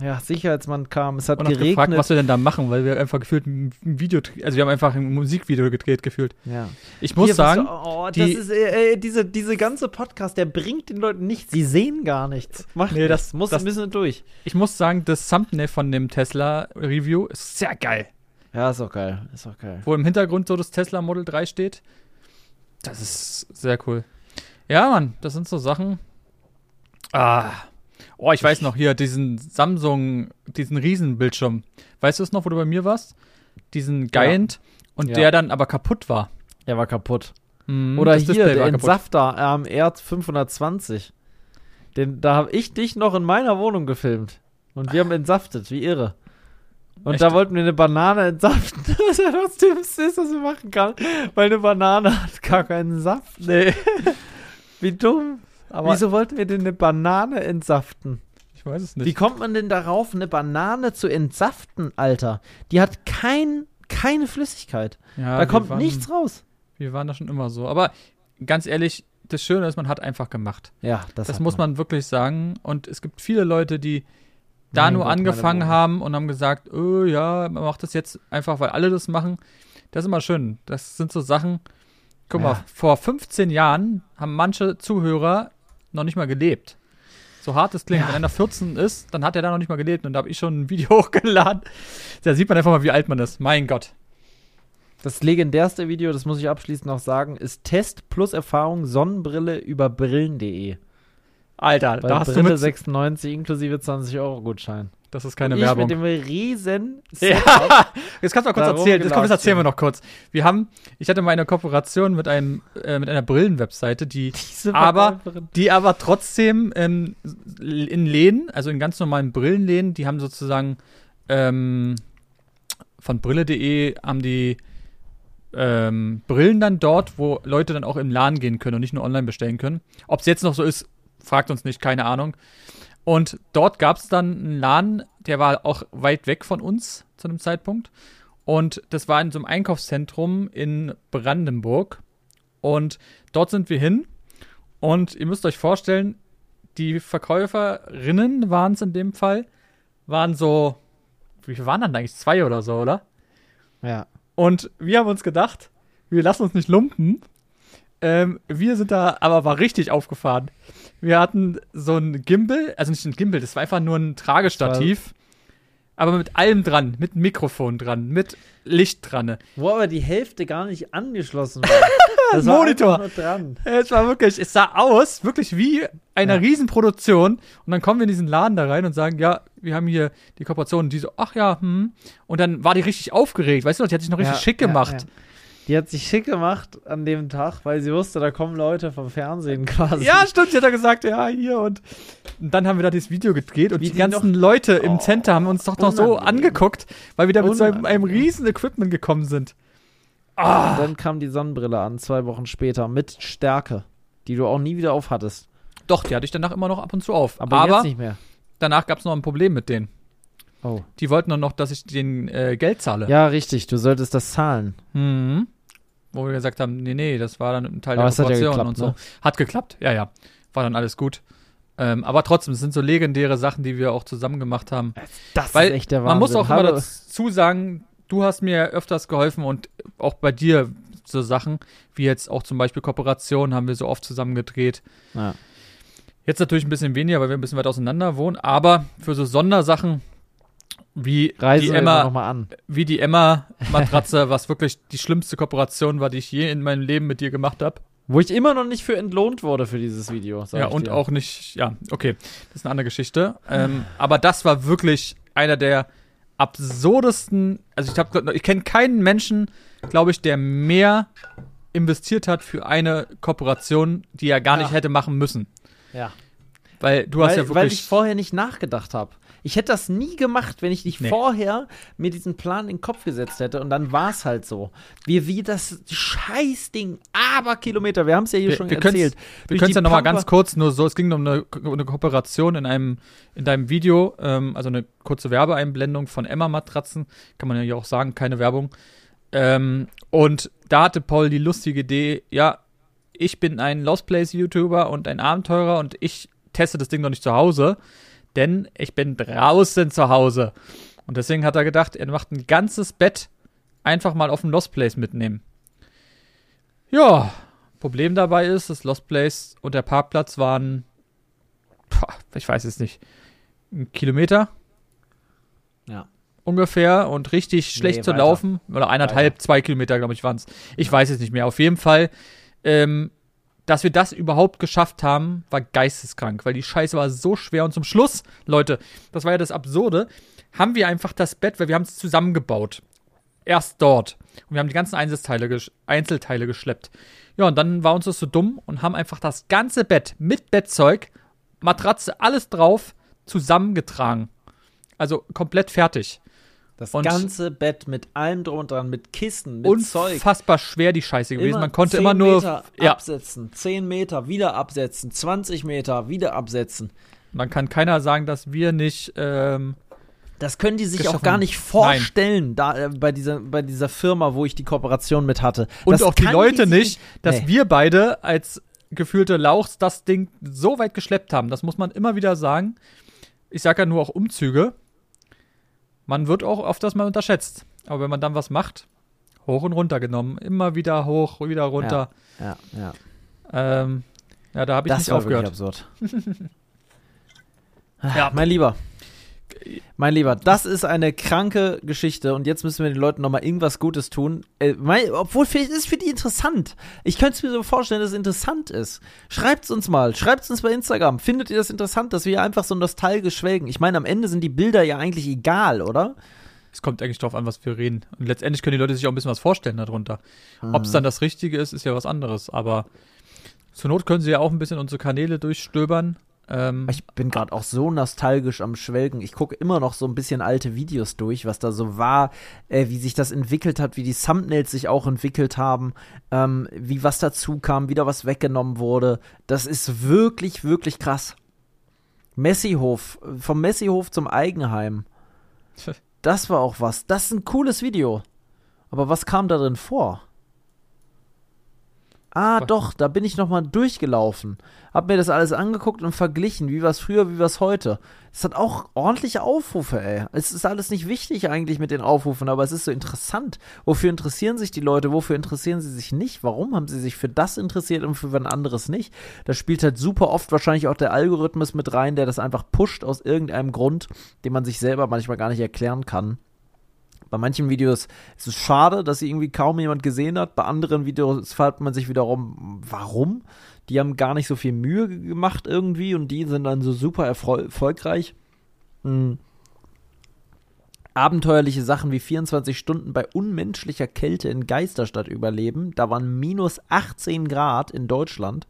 Ja, Sicherheitsmann kam, es hat und geregnet. gefragt, was wir denn da machen, weil wir einfach gefühlt ein Video, also wir haben einfach ein Musikvideo gedreht gefühlt. ja. Ich muss Hier, sagen, du, oh, die- das ist, äh, äh, diese, diese ganze Podcast, der bringt den Leuten nichts. Sie sehen gar nichts. Macht Nee, das- muss das- ein bisschen durch. ich muss sagen, das Thumbnail von dem Tesla Review ist sehr geil. Ja, ist auch geil. Ist auch geil. Wo im Hintergrund so das Tesla Model 3 steht. Das ist sehr cool. Ja, Mann, das sind so Sachen. Ah. Oh, ich weiß noch hier, diesen Samsung, diesen Riesenbildschirm. Weißt du es noch, wo du bei mir warst? Diesen Giant und Ja. der dann aber kaputt war. Er war kaputt. Mhm, Oder hier, Display der war kaputt. Entsafter AMR 520. Den, da habe ich dich noch in meiner Wohnung gefilmt. Und wir haben entsaftet, wie irre. Und Echt? da wollten wir eine Banane entsaften. Das ist ja das Dümmste, was man machen kann. Weil eine Banane hat gar keinen Saft. Nee. Wie dumm. Aber Wieso wollten wir denn eine Banane entsaften? ich weiß es Wie nicht. kommt man denn darauf, eine Banane zu entsaften, Alter? Die hat kein, keine Flüssigkeit. Ja, da kommt waren, nichts raus. Wir waren da schon immer so. Aber ganz ehrlich, das Schöne ist, man hat einfach gemacht. Ja, das, Das muss man wirklich sagen. Und es gibt viele Leute, die da Mein nur Gott, angefangen haben und haben gesagt, oh ja, man macht das jetzt einfach, weil alle das machen. Das ist immer schön. Das sind so Sachen. Guck Ja. mal, vor 15 Jahren haben manche Zuhörer noch nicht mal gelebt. So hart es klingt, Ja. wenn einer 14 ist, dann hat er da noch nicht mal gelebt und da habe ich schon ein Video hochgeladen. Da sieht man einfach mal, wie alt man ist. Mein Gott. Das legendärste Video, das muss ich abschließend noch sagen, ist Test plus Erfahrung Sonnenbrille über Brillen.de. Alter, Bei da hast du Brille mit, 96 inklusive 20 Euro Gutschein. Das ist keine ich Werbung. mit dem riesen Ja, jetzt kannst du mal kurz Da erzählen. Das, komm, das erzählen wir noch kurz. Wir haben, ich hatte mal eine Kooperation mit einem, äh, mit einer Brillenwebseite, die, diese Aber- die aber trotzdem ähm, in Läden, also in ganz normalen Brillenläden, die haben sozusagen ähm, von Brille.de haben die ähm, Brillen dann dort, wo Leute dann auch im Laden gehen können und nicht nur online bestellen können. Ob es jetzt noch so ist, fragt uns nicht, keine Ahnung. Und dort gab es dann einen Laden, der war auch weit weg von uns zu einem Zeitpunkt. Und das war in so einem Einkaufszentrum in Brandenburg. Und dort sind wir hin. Und ihr müsst euch vorstellen, die Verkäuferinnen waren es in dem Fall, waren so, wie viel waren dann eigentlich? Zwei oder so, oder? Ja. Und wir haben uns gedacht, wir lassen uns nicht lumpen. Ähm, wir sind da, aber war richtig aufgefahren. Wir hatten so ein Gimbal, also nicht ein Gimbal, das war einfach nur ein Tragestativ. Aber mit allem dran, mit Mikrofon dran, mit Licht dran. Wo aber die Hälfte gar nicht angeschlossen war. Das Monitor. einfach nur dran. Es war wirklich, es sah aus, wirklich wie eine Ja. Riesenproduktion. Und dann kommen wir in diesen Laden da rein und sagen, ja, wir haben hier die Kooperation. Und die so, ach ja, hm. Und dann war die richtig aufgeregt. Weißt du, die hat sich noch richtig Ja, schick gemacht. ja. Die hat sich schick gemacht an dem Tag, weil sie wusste, da kommen Leute vom Fernsehen quasi. Ja, stimmt, sie hat da gesagt, ja, hier und, und dann haben wir da dieses Video gedreht und Wie die die ganzen Leute im Oh, Center haben uns doch noch so angeguckt, weil wir da mit so einem, einem riesen Equipment gekommen sind. Und dann kam die Sonnenbrille an, zwei Wochen später, mit Stärke, die du auch nie wieder aufhattest. Doch, die hatte ich danach immer noch ab und zu auf. Aber, Aber, jetzt nicht mehr. danach gab es noch ein Problem mit denen. Oh. Die wollten dann noch, dass ich denen äh, Geld zahle. Ja, richtig, du solltest das zahlen. Mhm. Wo wir gesagt haben, nee, nee, das war dann ein Teil Aber der hat ja und so. ne? Hat geklappt, ja, ja. War dann alles gut. Ähm, aber trotzdem, es sind so legendäre Sachen, die wir auch zusammen gemacht haben. Das Weil ist echt der Wahnsinn. Man muss auch immer dazu sagen, du hast mir öfters geholfen und auch bei dir so Sachen, wie jetzt auch zum Beispiel Kooperationen, haben wir so oft zusammen gedreht. Ja. Jetzt natürlich ein bisschen weniger, weil wir ein bisschen weit auseinander wohnen, aber für so Sondersachen wie Reisen die Emma, nochmal an. wie die Emma-Matratze, was wirklich die schlimmste Kooperation war, die ich je in meinem Leben mit dir gemacht habe. Wo ich immer noch nicht für entlohnt wurde für dieses Video. Ja, und dir. auch nicht, ja, okay, das ist eine andere Geschichte. Ähm, aber das war wirklich einer der absurdesten, also ich habe, ich kenne keinen Menschen, glaube ich, der mehr investiert hat für eine Kooperation, die er gar Ja. nicht hätte machen müssen. Ja. Weil du hast weil, ja weil wirklich. ich vorher nicht nachgedacht habe. Ich hätte das nie gemacht, wenn ich nicht Nee. vorher mir diesen Plan in den Kopf gesetzt hätte. Und dann war es halt so. Wie, wie das Scheißding, aber Kilometer, wir haben es ja hier wir schon wir erzählt. wir können es ja nochmal ganz kurz, nur so, es ging um eine, Ko- eine Kooperation in einem, in deinem Video, ähm, also eine kurze Werbeeinblendung von Emma Matratzen, kann man ja hier auch sagen, keine Werbung. Ähm, und da hatte Paul die lustige Idee, ja, ich bin ein Lost Place YouTuber und ein Abenteurer und ich teste das Ding noch nicht zu Hause, denn ich bin draußen zu Hause. Und deswegen hat er gedacht, er macht ein ganzes Bett einfach mal auf dem Lost Place mitnehmen. Ja, Problem dabei ist, das Lost Place und der Parkplatz waren, ich weiß es nicht, ein Kilometer Ja. ungefähr und richtig schlecht zu weiter. laufen. Oder eineinhalb, zwei Kilometer, glaube ich, waren es. Ich weiß es nicht mehr. Auf jeden Fall, ähm, dass wir das überhaupt geschafft haben, war geisteskrank, weil die Scheiße war so schwer. Und zum Schluss, Leute, das war ja das Absurde, haben wir einfach das Bett, weil wir haben es zusammengebaut. Erst dort. Und wir haben die ganzen Einzelteile, Einzelteile geschleppt. Ja, und dann war uns das so dumm und haben einfach das ganze Bett mit Bettzeug Matratze, alles drauf, zusammengetragen. Also komplett fertig. Das Und- ganze Bett mit allem drum und dran, mit Kissen, mit Zeug. Unfassbar schwer die Scheiße gewesen. Man konnte 10 immer nur. Meter ja, absetzen, 10 Meter wieder absetzen, 20 Meter wieder absetzen. man kann keiner sagen, dass wir nicht. Ähm, Das können die sich auch gar nicht vorstellen, da äh, bei dieser bei dieser Firma, wo ich die Kooperation mit hatte. und Das auch die Leute sich nicht, dass Nee. wir beide als gefühlte Lauchs das Ding so weit geschleppt haben. Das muss man immer wieder sagen. Ich sage ja nur auch Umzüge. Man wird auch oft das mal unterschätzt. Aber wenn man dann was macht, hoch und runter genommen, immer wieder hoch, wieder runter. Ja, ja. Ähm, ja, da habe ich Das nicht war aufgehört. absurd. Ja. Mein Lieber. Mein Lieber, das ist eine kranke Geschichte und jetzt müssen wir den Leuten nochmal irgendwas Gutes tun. Äh, mein, obwohl, vielleicht ist es für die interessant. Ich könnte es mir so vorstellen, dass es interessant ist. Schreibt's uns mal, schreibt's uns bei Instagram. Findet ihr das interessant, dass wir hier einfach so nostalgisch schwelgen? Ich meine, am Ende sind die Bilder ja eigentlich egal, oder? Es kommt eigentlich darauf an, was wir reden. Und letztendlich können die Leute sich auch ein bisschen was vorstellen darunter. Ob Mhm. es dann das Richtige ist, ist ja was anderes. Aber zur Not können sie ja auch ein bisschen unsere Kanäle durchstöbern. Ähm, Ich bin gerade auch so nostalgisch am Schwelgen. Ich gucke immer noch so ein bisschen alte Videos durch, was da so war, äh, wie sich das entwickelt hat, wie die Thumbnails sich auch entwickelt haben, ähm, wie was dazu kam, wieder was weggenommen wurde. Das ist wirklich, wirklich krass. Messihof, vom Messihof zum Eigenheim. Das war auch was. Das ist ein cooles Video. Aber was kam da drin vor? Ah, Was? doch, da bin ich nochmal durchgelaufen. Hab mir das alles angeguckt und verglichen, wie war's früher, wie war's heute. Es hat auch ordentliche Aufrufe, ey. Es ist alles nicht wichtig eigentlich mit den Aufrufen, aber es ist so interessant. Wofür interessieren sich die Leute? Wofür interessieren sie sich nicht? Warum haben sie sich für das interessiert und für ein anderes nicht? Da spielt halt super oft wahrscheinlich auch der Algorithmus mit rein, der das einfach pusht aus irgendeinem Grund, den man sich selber manchmal gar nicht erklären kann. Bei manchen Videos ist es schade, dass sie irgendwie kaum jemand gesehen hat. Bei anderen Videos fragt man sich wiederum, warum? Die haben gar nicht so viel Mühe ge- gemacht irgendwie und die sind dann so super erfol erfolgreich. Hm. Abenteuerliche Sachen wie 24 Stunden bei unmenschlicher Kälte in Geisterstadt überleben. Da waren minus 18 Grad in Deutschland.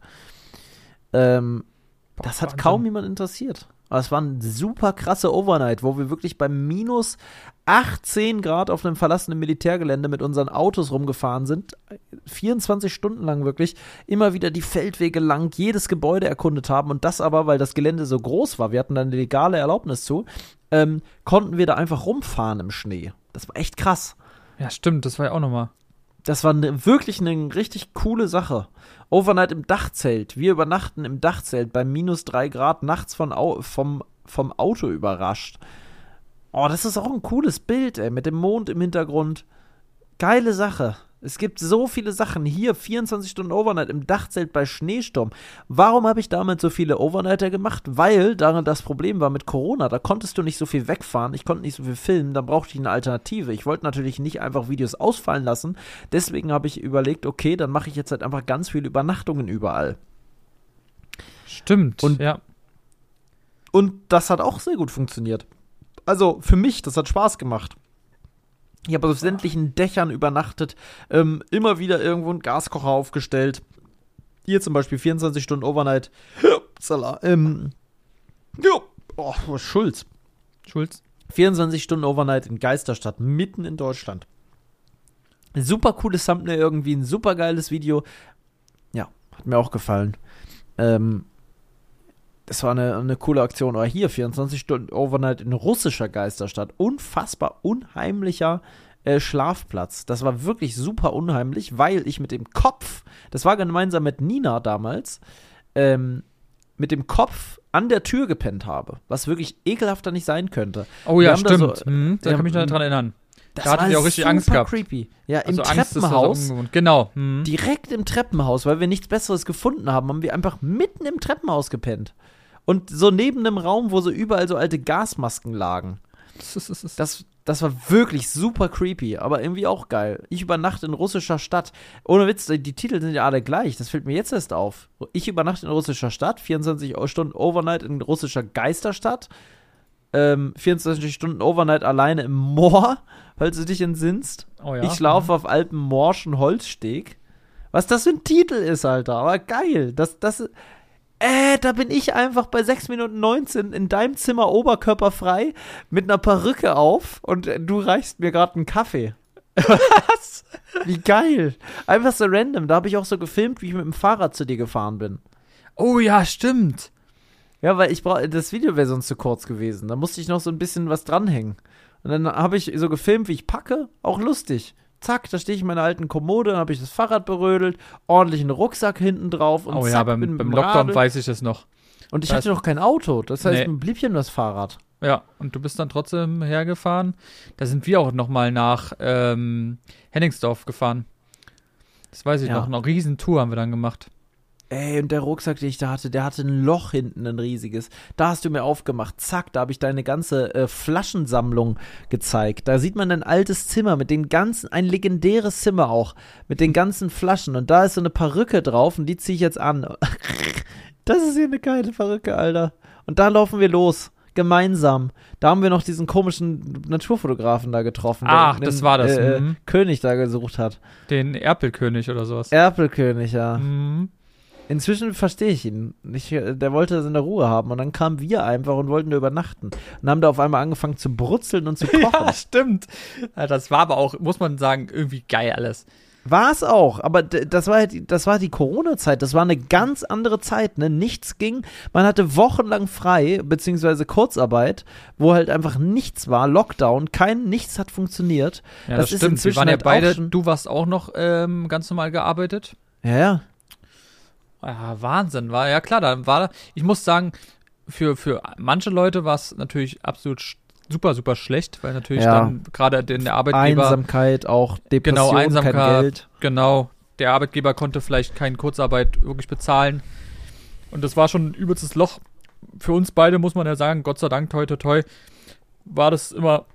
Ähm, das hat Wahnsinn. kaum jemand interessiert. Aber es war ein super krasse Overnight, wo wir wirklich bei minus 18 Grad auf einem verlassenen Militärgelände mit unseren Autos rumgefahren sind. 24 Stunden lang wirklich. Immer wieder die Feldwege lang, jedes Gebäude erkundet haben. Und das aber, weil das Gelände so groß war, wir hatten da eine legale Erlaubnis zu, ähm, konnten wir da einfach rumfahren im Schnee. Das war echt krass. ja, stimmt, das war ja auch nochmal. Das war ne, wirklich eine richtig coole Sache. Overnight im Dachzelt. Wir übernachten im Dachzelt bei minus drei Grad nachts von Au vom, vom Auto überrascht. Oh, das ist auch ein cooles Bild, ey, mit dem Mond im Hintergrund. Geile Sache. Es gibt so viele Sachen. Hier 24 Stunden Overnight im Dachzelt bei Schneesturm. Warum habe ich damals so viele Overnighter gemacht? Weil darin das Problem war mit Corona. Da konntest du nicht so viel wegfahren. Ich konnte nicht so viel filmen. Da brauchte ich eine Alternative. Ich wollte natürlich nicht einfach Videos ausfallen lassen. Deswegen habe ich überlegt, okay, dann mache ich jetzt halt einfach ganz viele Übernachtungen überall. Stimmt. Und- ja. Und das hat auch sehr gut funktioniert. Also für mich, das hat Spaß gemacht. Ich habe auf sämtlichen Dächern übernachtet, ähm, immer wieder irgendwo einen Gaskocher aufgestellt. Hier zum Beispiel 24 Stunden Overnight. Upsala, ähm, ja, oh, Schulz. Schulz. 24 Stunden Overnight in Geisterstadt, mitten in Deutschland. Super cooles Thumbnail irgendwie, ein super geiles Video. Ja, hat mir auch gefallen. Ähm, das war eine, eine coole Aktion. Aber hier, 24 Stunden Overnight in russischer Geisterstadt. Unfassbar unheimlicher äh, Schlafplatz. Das war wirklich super unheimlich, weil ich mit dem Kopf, das war gemeinsam mit Nina damals, ähm, mit dem Kopf an der Tür gepennt habe. Was wirklich ekelhafter nicht sein könnte. Oh ja, da stimmt. so- mhm, da wir kann ich mich noch dran erinnern. Das Da hattet war ihr auch richtig Angst gehabt. creepy. Ja, im Also Angst das auch Treppenhaus. Genau. Mhm. direkt im Treppenhaus, weil wir nichts Besseres gefunden haben, haben wir einfach mitten im Treppenhaus gepennt. Und so neben einem Raum, wo so überall so alte Gasmasken lagen. Das, das war wirklich super creepy, aber irgendwie auch geil. Ich übernachte in russischer Stadt. Ohne Witz, die Titel sind ja alle gleich. Das fällt mir jetzt erst auf. Ich übernachte in russischer Stadt, 24 Stunden Overnight in russischer Geisterstadt. Ähm, 24 Stunden Overnight alleine im Moor, falls du dich entsinnst. oh ja. Ich schlafe auf altem morschen Holzsteg. Was das für ein Titel ist, Alter. Aber geil. Das, das, Äh, da bin ich einfach bei 6 Minuten 19 in deinem Zimmer oberkörperfrei mit einer Perücke auf und äh, du reichst mir gerade einen Kaffee. Was? Wie geil. Einfach so random. Da habe ich auch so gefilmt, wie ich mit dem Fahrrad zu dir gefahren bin. Oh ja, stimmt. Ja, weil ich brauche, das Video wäre sonst zu kurz gewesen. Da musste ich noch so ein bisschen was dranhängen. Und dann habe ich so gefilmt, wie ich packe. Auch lustig. Zack, da stehe ich in meiner alten Kommode, dann habe ich das Fahrrad berödelt, ordentlichen Rucksack hinten drauf und oh zack, ja, beim, bin beim Lockdown Radl. weiß ich es noch. Und ich das- hatte noch kein Auto. Das heißt, Nee. blieb ja nur das Fahrrad. Ja, und du bist dann trotzdem hergefahren. Da sind wir auch nochmal nach ähm, Henningsdorf gefahren. Das weiß ich Ja. noch. Eine Riesentour haben wir dann gemacht. Ey, und der Rucksack, den ich da hatte, der hatte ein Loch hinten, ein riesiges. Da hast du mir aufgemacht. Zack, da habe ich deine ganze äh, Flaschensammlung gezeigt. Da sieht man ein altes Zimmer mit den ganzen, ein legendäres Zimmer auch, mit den ganzen Flaschen. Und da ist so eine Perücke drauf und die ziehe ich jetzt an. Das ist hier eine geile Perücke, Alter. Und da laufen wir los. Gemeinsam. Da haben wir noch diesen komischen Naturfotografen da getroffen. Ach, den, das war das, Äh, mhm. König da gesucht hat. Den Erpelkönig oder sowas. Erpelkönig, ja. Mhm. Inzwischen verstehe ich ihn. Ich, der wollte seine Ruhe haben und dann kamen wir einfach und wollten da übernachten. Und haben da auf einmal angefangen zu brutzeln und zu kochen. Ja, stimmt. Das war aber auch, muss man sagen, irgendwie geil alles. War es auch, aber das war halt, die- das war die Corona-Zeit. Das war eine ganz andere Zeit, ne? Nichts ging. Man hatte wochenlang frei, beziehungsweise Kurzarbeit, wo halt einfach nichts war, Lockdown, kein, nichts hat funktioniert. Ja, Das das, ist stimmt. Wir inzwischen waren ja halt beide, du warst auch noch ähm, ganz normal gearbeitet. Ja, ja. Ja, Wahnsinn, war ja klar, da war, ich muss sagen, für, für manche Leute war es natürlich absolut super, super schlecht, weil natürlich Ja. dann gerade den der Arbeitgeber, Einsamkeit, auch Depression, Genau, Einsamkeit. kein Geld. genau, der Arbeitgeber konnte vielleicht keine Kurzarbeit wirklich bezahlen. Und das war schon ein übelstes Loch. Für uns beide muss man ja sagen, Gott sei Dank, toi, toi, toi, war das immer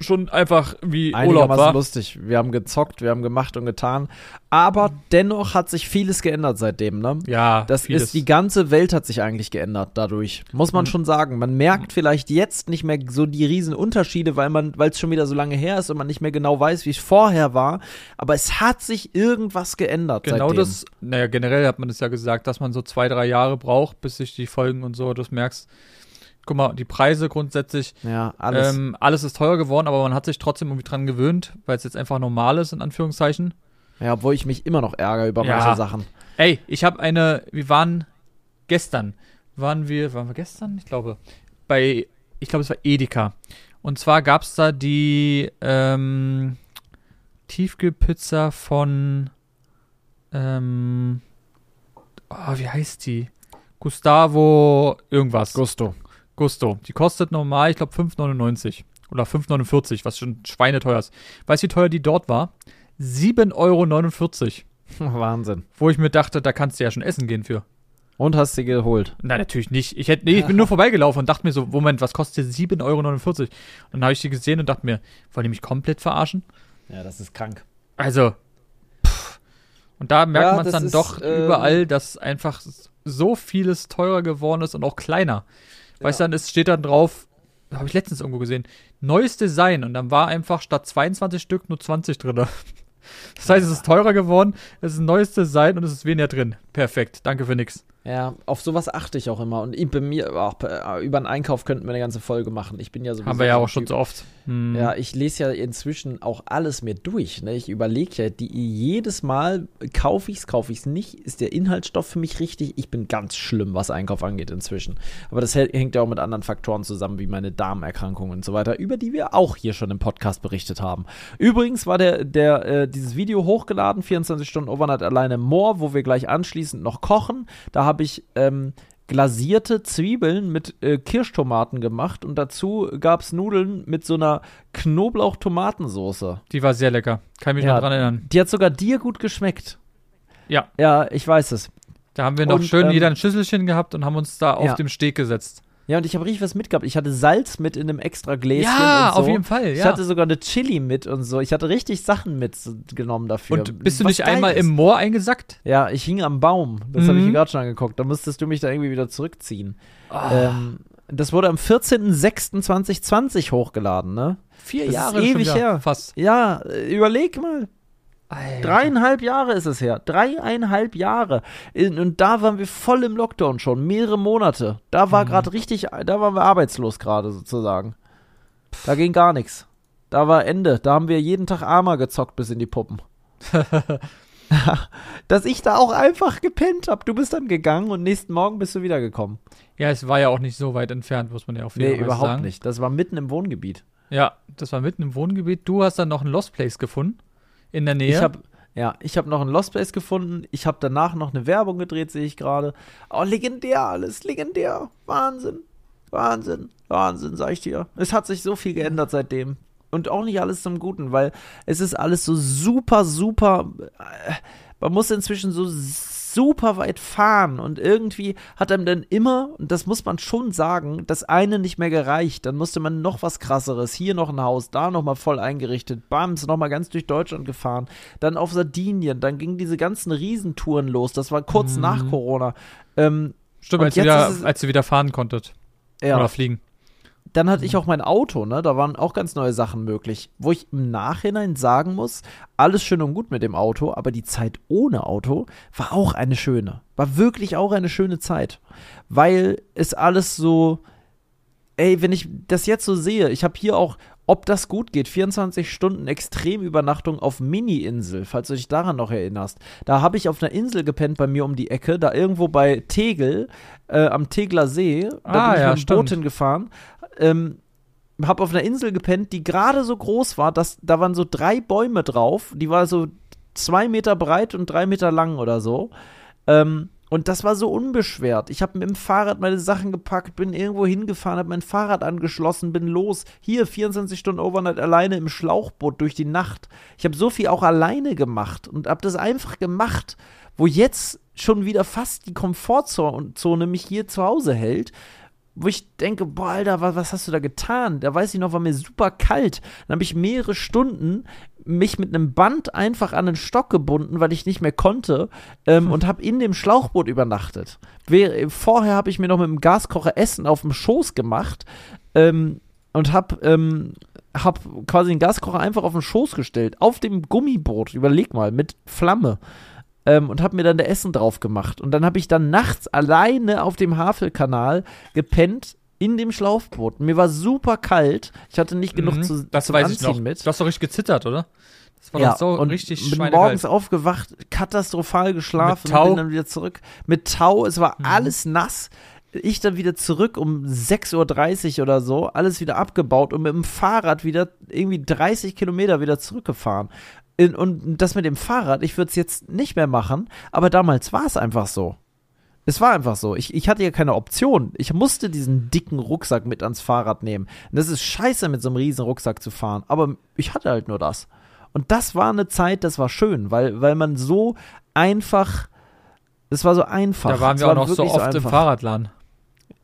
schon einfach wie Urlaub war. lustig. Wir haben gezockt, wir haben gemacht und getan. Aber dennoch hat sich vieles geändert seitdem, ne? Ja, Das vieles. ist, die ganze Welt hat sich eigentlich geändert dadurch. Muss man Mhm. schon sagen. Man merkt vielleicht jetzt nicht mehr so die riesen Unterschiede, weil man, weil es schon wieder so lange her ist und man nicht mehr genau weiß, wie es vorher war. Aber es hat sich irgendwas geändert Genau seitdem. das, naja, generell hat man das ja gesagt, dass man so zwei, drei Jahre braucht, bis sich die Folgen und so, das merkst. Guck mal, die Preise grundsätzlich, Ja, alles. ähm, alles ist teuer geworden, aber man hat sich trotzdem irgendwie dran gewöhnt, weil es jetzt einfach normal ist, in Anführungszeichen. ja, obwohl ich mich immer noch ärgere über Ja. manche Sachen. Ey, ich habe eine, wir waren gestern, waren wir, waren wir gestern? Ich glaube, bei, ich glaube, es war Edeka. Und zwar gab es da die ähm, Tiefkühlpizza von, ähm, oh, wie heißt die? Gustavo irgendwas. Gusto. Gusto. Die kostet normal, ich glaube, 5,99 oder 5,49, was schon schweineteuer ist. Weißt du, wie teuer die dort war? 7,49 Euro. Wahnsinn. Wo ich mir dachte, da kannst du ja schon essen gehen für. Und hast sie geholt. Nein, natürlich nicht. Ich, hätte, nee, ich bin nur vorbeigelaufen und dachte mir so, Moment, was kostet 7,49 Euro? Und dann habe ich die gesehen und dachte mir, wollen die mich komplett verarschen? Ja, das ist krank. Also, pff. Und da merkt Ja, man es dann ist, doch ähm, überall, dass einfach so vieles teurer geworden ist und auch kleiner. Weißt du, dann ist, steht dann drauf, habe ich letztens irgendwo gesehen, neues Design und dann war einfach statt 22 Stück nur 20 drin. Das heißt, es ist teurer geworden, es ist ein neues Design und es ist weniger drin. Perfekt, danke für nix. Ja, auf sowas achte ich auch immer. Und ich, bei mir, auch, äh, über einen Einkauf könnten wir eine ganze Folge machen. Ich bin ja sowieso Haben wir ja auch schon so oft. Hm. Ja, ich lese ja inzwischen auch alles mir durch. Ne? Ich überlege ja, die, jedes Mal kaufe ich es, kaufe ich es nicht. Ist der Inhaltsstoff für mich richtig? Ich bin ganz schlimm, was Einkauf angeht inzwischen. Aber das hängt ja auch mit anderen Faktoren zusammen, wie meine Darmerkrankungen und so weiter, über die wir auch hier schon im Podcast berichtet haben. Übrigens war der, der äh, dieses Video hochgeladen, 24 Stunden Overnight alleine More, wo wir gleich anschließend noch kochen. Da habe ich ähm, glasierte Zwiebeln mit äh, Kirschtomaten gemacht und dazu gab es Nudeln mit so einer Knoblauch-Tomatensoße. Die war sehr lecker. Kann ich mich Ja. noch dran erinnern. Die hat sogar dir gut geschmeckt. Ja. Ja, ich weiß es. Da haben wir noch Und, schön ähm, jeder ein Schüsselchen gehabt und haben uns da auf Ja. dem Steg gesetzt. Ja, und ich habe richtig was mitgehabt. Ich hatte Salz mit in einem extra Gläschen Ja, und so. auf jeden Fall, Ich ja. hatte sogar eine Chili mit und so. Ich hatte richtig Sachen mitgenommen dafür. Und bist du Was nicht einmal ist. im Moor eingesackt? Ja, ich hing am Baum. Das habe ich Mhm. mir gerade schon angeguckt. Da müsstest du mich da irgendwie wieder zurückziehen. Ah. Ähm, das wurde am 14.06.2020 hochgeladen, ne? Vier das ist Jahre ewig schon wieder, her. Fast. Ja, äh, überleg mal. Alter. Dreieinhalb Jahre ist es her. Dreieinhalb Jahre. Und da waren wir voll im Lockdown schon. Mehrere Monate. Da war Mhm. gerade richtig, da waren wir arbeitslos gerade sozusagen. Da ging gar nichts. Da war Ende. Da haben wir jeden Tag Arma gezockt bis in die Puppen. Dass ich da auch einfach gepennt hab. Du bist dann gegangen und nächsten Morgen bist du wiedergekommen. Ja, es war ja auch nicht so weit entfernt, muss man ja auf jeden Nee, Fall überhaupt sagen. nicht. Das war mitten im Wohngebiet. Ja, das war mitten im Wohngebiet. Du hast dann noch ein Lost Place gefunden. In der Nähe. Ich habe ja, ich habe noch einen Lost Place gefunden. Ich habe danach noch eine Werbung gedreht, sehe ich gerade. Oh, legendär alles, legendär. Wahnsinn. Wahnsinn. Wahnsinn, sag ich dir. Es hat sich so viel geändert seitdem. Und auch nicht alles zum Guten, weil es ist alles so super, super. Äh, man muss inzwischen so super weit fahren und irgendwie hat einem dann immer, und das muss man schon sagen, das eine nicht mehr gereicht. Dann musste man noch was krasseres. Hier noch ein Haus, da nochmal voll eingerichtet. Bams, nochmal ganz durch Deutschland gefahren. Dann auf Sardinien, dann gingen diese ganzen Riesentouren los. Das war kurz Mhm. nach Corona. Ähm, Stimmt, als, wieder, als ihr wieder fahren konntet. ja. Oder fliegen. Dann hatte ich auch mein Auto, ne? Da waren auch ganz neue Sachen möglich. Wo ich im Nachhinein sagen muss, alles schön und gut mit dem Auto, aber die Zeit ohne Auto war auch eine schöne. War wirklich auch eine schöne Zeit. Weil es alles so. Ey, wenn ich das jetzt so sehe, ich habe hier auch, ob das gut geht, 24 Stunden Extremübernachtung auf Mini-Insel, falls du dich daran noch erinnerst. Da habe ich auf einer Insel gepennt bei mir um die Ecke, da irgendwo bei Tegel, äh, am Tegler See. Da Ah, bin ich ja, mit dem Boot hingefahren. Ähm, hab auf einer Insel gepennt, die gerade so groß war, dass da waren so drei Bäume drauf. Die war so zwei Meter breit und drei Meter lang oder so. Ähm, und das war so unbeschwert. Ich habe mit dem Fahrrad meine Sachen gepackt, bin irgendwo hingefahren, habe mein Fahrrad angeschlossen, bin los. Hier 24 Stunden Overnight alleine im Schlauchboot durch die Nacht. Ich habe so viel auch alleine gemacht und habe das einfach gemacht, wo jetzt schon wieder fast die Komfortzone mich hier zu Hause hält wo ich denke, boah, Alter, was, was hast du da getan? Da weiß ich noch, war mir super kalt. Dann habe ich mehrere Stunden mich mit einem Band einfach an den Stock gebunden, weil ich nicht mehr konnte ähm, und habe in dem Schlauchboot übernachtet. Vorher habe ich mir noch mit dem Gaskocher Essen auf dem Schoß gemacht ähm, und habe ähm, hab quasi den Gaskocher einfach auf den Schoß gestellt, auf dem Gummiboot, überleg mal, mit Flamme ähm, und habe mir dann der Essen drauf gemacht. Und dann habe ich dann nachts alleine auf dem Havelkanal gepennt in dem Schlauchboot. Mir war super kalt. Ich hatte nicht genug Mhm, zu, das weiß Anziehen ich noch. mit. Du hast doch richtig gezittert, oder? Das war ja, doch so und richtig bin morgens aufgewacht, katastrophal geschlafen Mit Tau? und bin dann wieder zurück. Mit Tau, es war Mhm. alles nass. Ich dann wieder zurück um 6.30 Uhr oder so, alles wieder abgebaut und mit dem Fahrrad wieder irgendwie 30 Kilometer wieder zurückgefahren. In, und das mit dem Fahrrad, ich würde es jetzt nicht mehr machen, aber damals war es einfach so. Es war einfach so. Ich, ich hatte ja keine Option. Ich musste diesen dicken Rucksack mit ans Fahrrad nehmen. Und das ist scheiße, mit so einem riesen Rucksack zu fahren. Aber ich hatte halt nur das. Und das war eine Zeit, das war schön, weil, weil man so einfach. Es war so einfach. da waren wir auch noch so oft im einfach. Fahrradladen.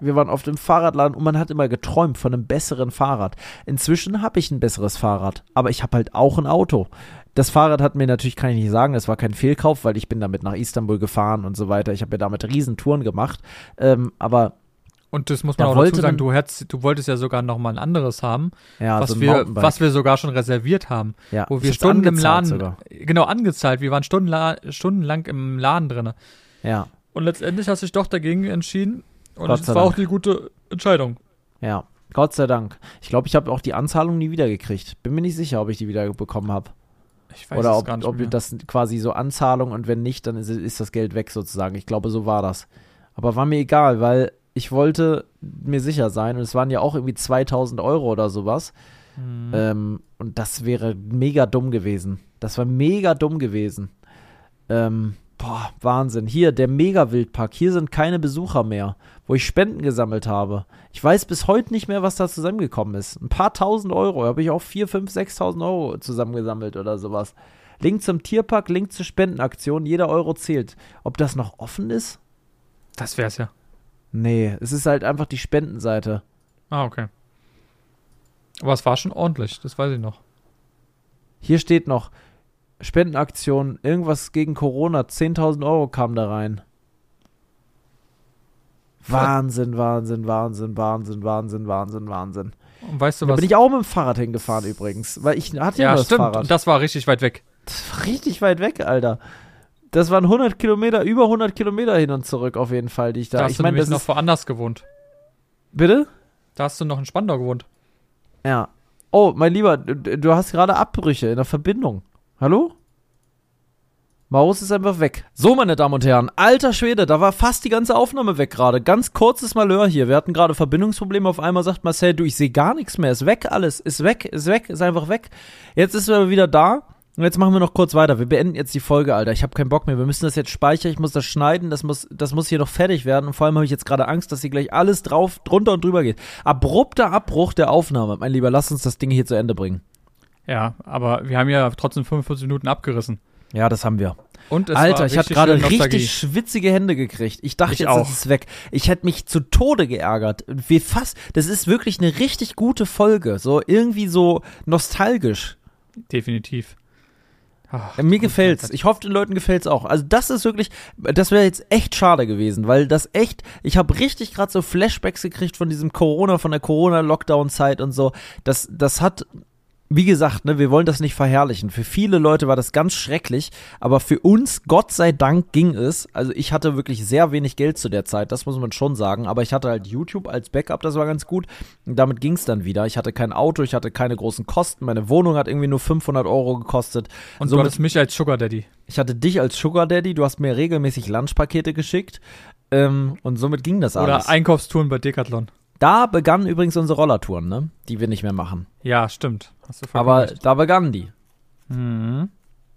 Wir waren oft im Fahrradladen und man hat immer geträumt von einem besseren Fahrrad. Inzwischen habe ich ein besseres Fahrrad, aber ich habe halt auch ein Auto. Das Fahrrad hat mir natürlich, kann ich nicht sagen, es war kein Fehlkauf, weil ich bin damit nach Istanbul gefahren und so weiter. Ich habe ja damit Riesentouren gemacht. Ähm, aber Und das muss Da man auch dazu sagen, du, hättest, du wolltest ja sogar noch mal ein anderes haben, ja, was, so wir, was wir sogar schon reserviert haben. ja, Wo wir Stunden im Laden, Sogar. genau, angezahlt. Wir waren stundenla stundenlang im Laden drin. Ja, Und letztendlich hast du dich doch dagegen entschieden. Und Gott das war Dank. auch die gute Entscheidung. ja. Gott sei Dank. Ich glaube, ich habe auch die Anzahlung nie wiedergekriegt. Bin mir nicht sicher, ob ich die wieder bekommen habe. Ich weiß Oder ob, gar nicht ob mehr. das quasi so Anzahlung und wenn nicht, dann ist, ist das Geld weg sozusagen. Ich glaube, so war das. Aber war mir egal, weil ich wollte mir sicher sein und es waren ja auch irgendwie 2000 Euro oder sowas. Mhm. Ähm, und das wäre mega dumm gewesen. Das war mega dumm gewesen. Ähm, boah, Wahnsinn. Hier, der Mega-Wildpark. Hier sind keine Besucher mehr, wo ich Spenden gesammelt habe. Ich weiß bis heute nicht mehr, was da zusammengekommen ist. Ein paar tausend Euro. Habe ich auch 4, 5, 6.000 Euro zusammengesammelt oder sowas. Link zum Tierpark, Link zur Spendenaktion. Jeder Euro zählt. Ob das noch offen ist? das wär's ja. Nee, es ist halt einfach die Spendenseite. Ah, okay. Aber es war schon ordentlich, das weiß ich noch. Hier steht noch Spendenaktion, irgendwas gegen Corona, 10.000 Euro kam da rein. Wahnsinn, Wahnsinn, Wahnsinn, Wahnsinn, Wahnsinn, Wahnsinn, Wahnsinn. Und weißt du Da was? bin ich auch mit dem Fahrrad hingefahren übrigens, weil ich hatte ja, ja, das stimmt. Fahrrad. Und das war richtig weit weg. Das war richtig weit weg, Alter. Das waren 100 Kilometer, über 100 Kilometer hin und zurück auf jeden Fall, die ich da. Da hast ich du meine, nämlich noch woanders gewohnt. bitte? Da hast du noch in Spandau gewohnt. Ja. Oh, mein Lieber, du hast gerade Abbrüche in der Verbindung. Hallo? Maus ist einfach weg. So, meine Damen und Herren, alter Schwede, da war fast die ganze Aufnahme weg gerade. Ganz kurzes Malheur hier. Wir hatten gerade Verbindungsprobleme. Auf einmal sagt Marcel, du, ich sehe gar nichts mehr. Ist weg alles. Ist weg, ist weg, ist einfach weg. Jetzt ist er wieder da. Und jetzt machen wir noch kurz weiter. Wir beenden jetzt die Folge, Alter. Ich habe keinen Bock mehr. Wir müssen das jetzt speichern. Ich muss das schneiden. Das muss, das muss hier noch fertig werden. Und vor allem habe ich jetzt gerade Angst, dass hier gleich alles drauf, drunter und drüber geht. Abrupter Abbruch der Aufnahme. Mein Lieber, lass uns das Ding hier zu Ende bringen. Ja, aber wir haben ja trotzdem 45 Minuten abgerissen. Ja, das haben wir. Und es Alter, ich hatte richtig gerade richtig schwitzige Hände gekriegt. Ich dachte Ich jetzt, auch. ist weg. Ich hätte mich zu Tode geärgert. Wie fast, das ist wirklich eine richtig gute Folge. So irgendwie so nostalgisch. Definitiv. Ach, Mir gefällt's. Ich hoffe, den Leuten gefällt's auch. Also das ist wirklich, das wäre jetzt echt schade gewesen, weil das echt, ich habe richtig gerade so Flashbacks gekriegt von diesem Corona, von der Corona-Lockdown-Zeit und so. Das, das hat, wie gesagt, ne, wir wollen das nicht verherrlichen. Für viele Leute war das ganz schrecklich, aber für uns, Gott sei Dank, ging es. Also ich hatte wirklich sehr wenig Geld zu der Zeit, das muss man schon sagen, aber ich hatte halt YouTube als Backup, das war ganz gut. Und damit ging's dann wieder. Ich hatte kein Auto, ich hatte keine großen Kosten, meine Wohnung hat irgendwie nur 500 Euro gekostet. Und du somit- hattest mich als Sugar Daddy. ich hatte dich als Sugar Daddy, du hast mir regelmäßig Lunchpakete geschickt. Ähm, und somit ging das alles. Oder Einkaufstouren bei Decathlon. Da begannen übrigens unsere Rollertouren, ne? Die wir nicht mehr machen. Ja, stimmt. Hast du vollkommen Aber recht. da begannen die. Mhm.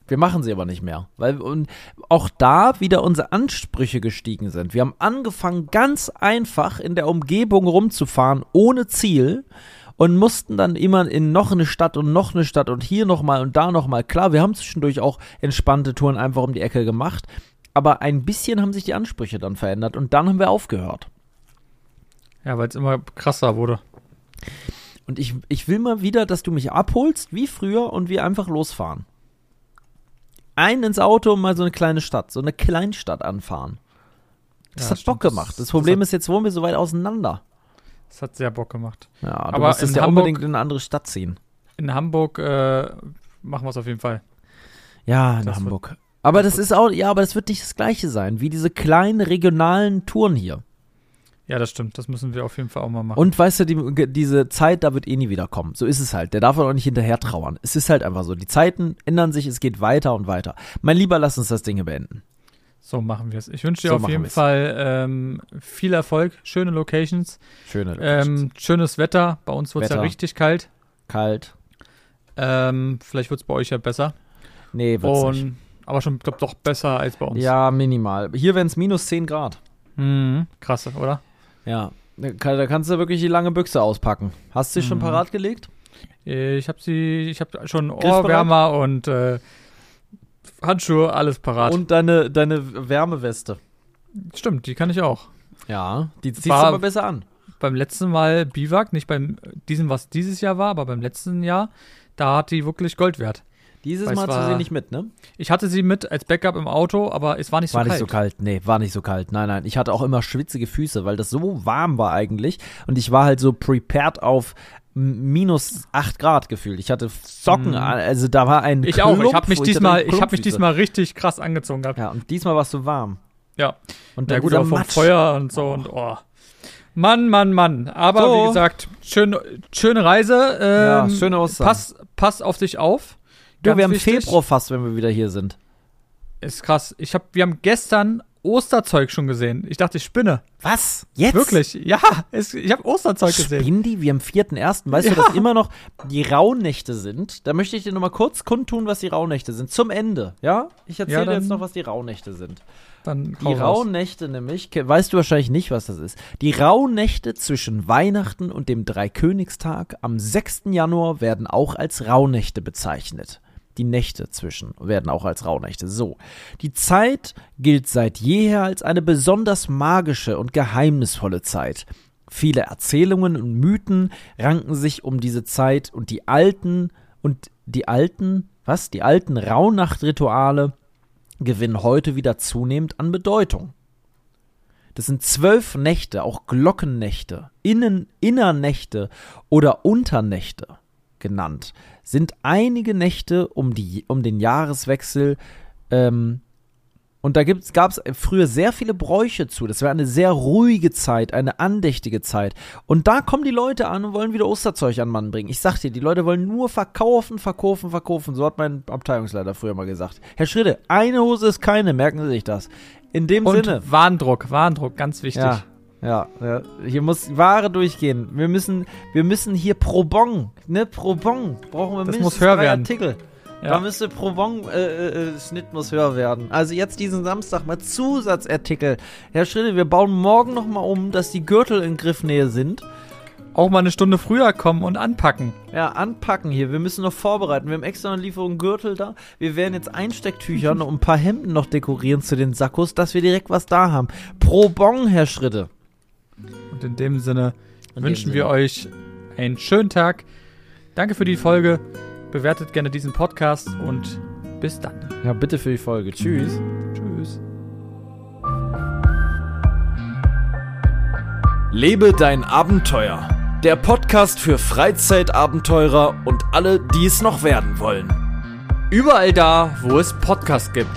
Wir machen sie aber nicht mehr. Weil und auch da wieder unsere Ansprüche gestiegen sind. Wir haben angefangen, ganz einfach in der Umgebung rumzufahren, ohne Ziel. Und mussten dann immer in noch eine Stadt und noch eine Stadt und hier nochmal und da nochmal. Klar, wir haben zwischendurch auch entspannte Touren einfach um die Ecke gemacht. Aber ein bisschen haben sich die Ansprüche dann verändert und dann haben wir aufgehört. Ja, weil es immer krasser wurde. Und ich, ich will mal wieder, dass du mich abholst, wie früher, und wir einfach losfahren. Ein ins Auto und mal so eine kleine Stadt, so eine Kleinstadt anfahren. Das Ja, hat stimmt. Bock gemacht. Das, Problem das ist, jetzt wohnen wir so weit auseinander. Das hat sehr Bock gemacht. Ja, du Aber musstest in ja Hamburg- unbedingt in eine andere Stadt ziehen. In Hamburg äh, machen wir es auf jeden Fall. Ja, in Das wird- Hamburg. Aber das das ist auch, ja, aber das wird nicht das gleiche sein, wie diese kleinen regionalen Touren hier. Ja, das stimmt. Das müssen wir auf jeden Fall auch mal machen. Und weißt du, die, diese Zeit, da wird eh nie wieder kommen. So ist es halt. Der darf auch nicht hinterher trauern. Es ist halt einfach so. Die Zeiten ändern sich, es geht weiter und weiter. Mein Lieber, lass uns das Ding hier beenden. so machen wir es. Ich wünsche dir So auf jeden wir's. Fall ähm, viel Erfolg, schöne Locations, Schöne ähm, schönes Wetter. Bei uns wird es ja richtig kalt. Kalt. Ähm, vielleicht wird es bei euch ja besser. Nee, wird's nicht. Und, aber schon, glaube doch besser als bei uns. Ja, minimal. Hier wären es minus 10 Grad. Mhm. Krass, oder? Ja. Da kann- da kannst du wirklich die lange Büchse auspacken. Hast du sie schon Mhm. parat gelegt? Äh, Ich habe sie, ich habe schon? Ohrwärmer und äh, Handschuhe, alles parat. Und deine, deine Wärmeweste. Stimmt, die kann ich auch. Ja, die ziehst War- du aber besser an. Beim letzten Mal Biwak, nicht beim diesem, was dieses Jahr war, aber beim letzten Jahr, da hat die wirklich Gold wert. Dieses Mal hast du sie war- nicht mit, ne? Ich hatte sie mit als Backup im Auto, aber es war nicht so War kalt. nicht so kalt. Nee, war nicht so kalt. Nein, nein. Ich hatte auch immer schwitzige Füße, weil das so warm war eigentlich. Und ich war halt so prepared auf minus 8 Grad gefühlt. Ich hatte Socken, Mhm. an, also da war ein Ich auch. Ich Klump, habe mich hatte diesmal, ich habe mich diesmal richtig krass angezogen gehabt. Ja, und diesmal warst du warm. Ja. Und Ja dann gut, dieser aber vom Matsch. Feuer und so und oh. Mann, Mann, Mann. Aber So. wie gesagt, schön, schöne Reise. Ja, Ähm, schöne Ostern. Pass, pass auf dich auf. Du, wir haben wichtig. Februar fast, wenn wir wieder hier sind. Ist krass. Ich hab, wir haben gestern Osterzeug schon gesehen. Ich dachte, ich spinne. Was? Jetzt? Wirklich? Ja, es, ich habe Osterzeug gesehen. Spinnen die? Wir am 4.1. Weißt du, Ja. dass immer noch die Rauhnächte sind? Da möchte ich dir nochmal kurz kundtun, was die Rauhnächte sind. Zum Ende, ja? Ich erzähle Ja, dir jetzt noch, was die Rauhnächte sind. Dann Die. Rauhnächte nämlich, weißt du wahrscheinlich nicht, was das ist. Die Rauhnächte zwischen Weihnachten und dem Dreikönigstag am 6. Januar werden auch als Rauhnächte bezeichnet. Die Nächte zwischen werden auch als Rauhnächte. So. Die Zeit gilt seit jeher als eine besonders magische und geheimnisvolle Zeit. Viele Erzählungen und Mythen ranken sich um diese Zeit und die alten und die alten, was? Die alten Rauhnachtrituale gewinnen heute wieder zunehmend an Bedeutung. Das sind zwölf Nächte, auch Glockennächte, Innen, Innernächte oder Unternächte genannt, sind einige Nächte um, die, um den Jahreswechsel ähm, und da gab es früher sehr viele Bräuche zu. Das war eine sehr ruhige Zeit, eine andächtige Zeit. Und da kommen die Leute an und wollen wieder Osterzeug an Mann bringen. Ich sag dir, die Leute wollen nur verkaufen, verkaufen, verkaufen. So hat mein Abteilungsleiter früher mal gesagt. Herr Schritte, eine Hose ist keine, merken Sie sich das. In dem Und Sinne. Warndruck, Warndruck, ganz wichtig. Ja, ja, ja, hier muss Ware durchgehen. Wir müssen, wir müssen hier pro Bon, ne, pro Bon brauchen wir Das mindestens muss höher drei werden. Artikel. Ja. Da müsste pro Bon äh, äh, äh, Schnitt muss höher werden. Also jetzt diesen Samstag mal Zusatzartikel. Herr Schritte, wir bauen morgen noch mal um, dass die Gürtel in Griffnähe sind. Auch mal eine Stunde früher kommen und anpacken. Ja, anpacken hier. Wir müssen noch vorbereiten. Wir haben extra eine Lieferung Gürtel da. Wir werden jetzt Einstecktücher und ein paar Hemden noch dekorieren zu den Sakkos, dass wir direkt was da haben. Pro Bon, Herr Schritte. Und in dem Sinne In wünschen dem wir Sinne. euch einen schönen Tag. Danke für die Folge. Bewertet gerne diesen Podcast und bis dann. Ja, bitte für die Folge. Tschüss. Tschüss. Lebe dein Abenteuer. Der Podcast für Freizeitabenteurer und alle, die es noch werden wollen. Überall da, wo es Podcasts gibt.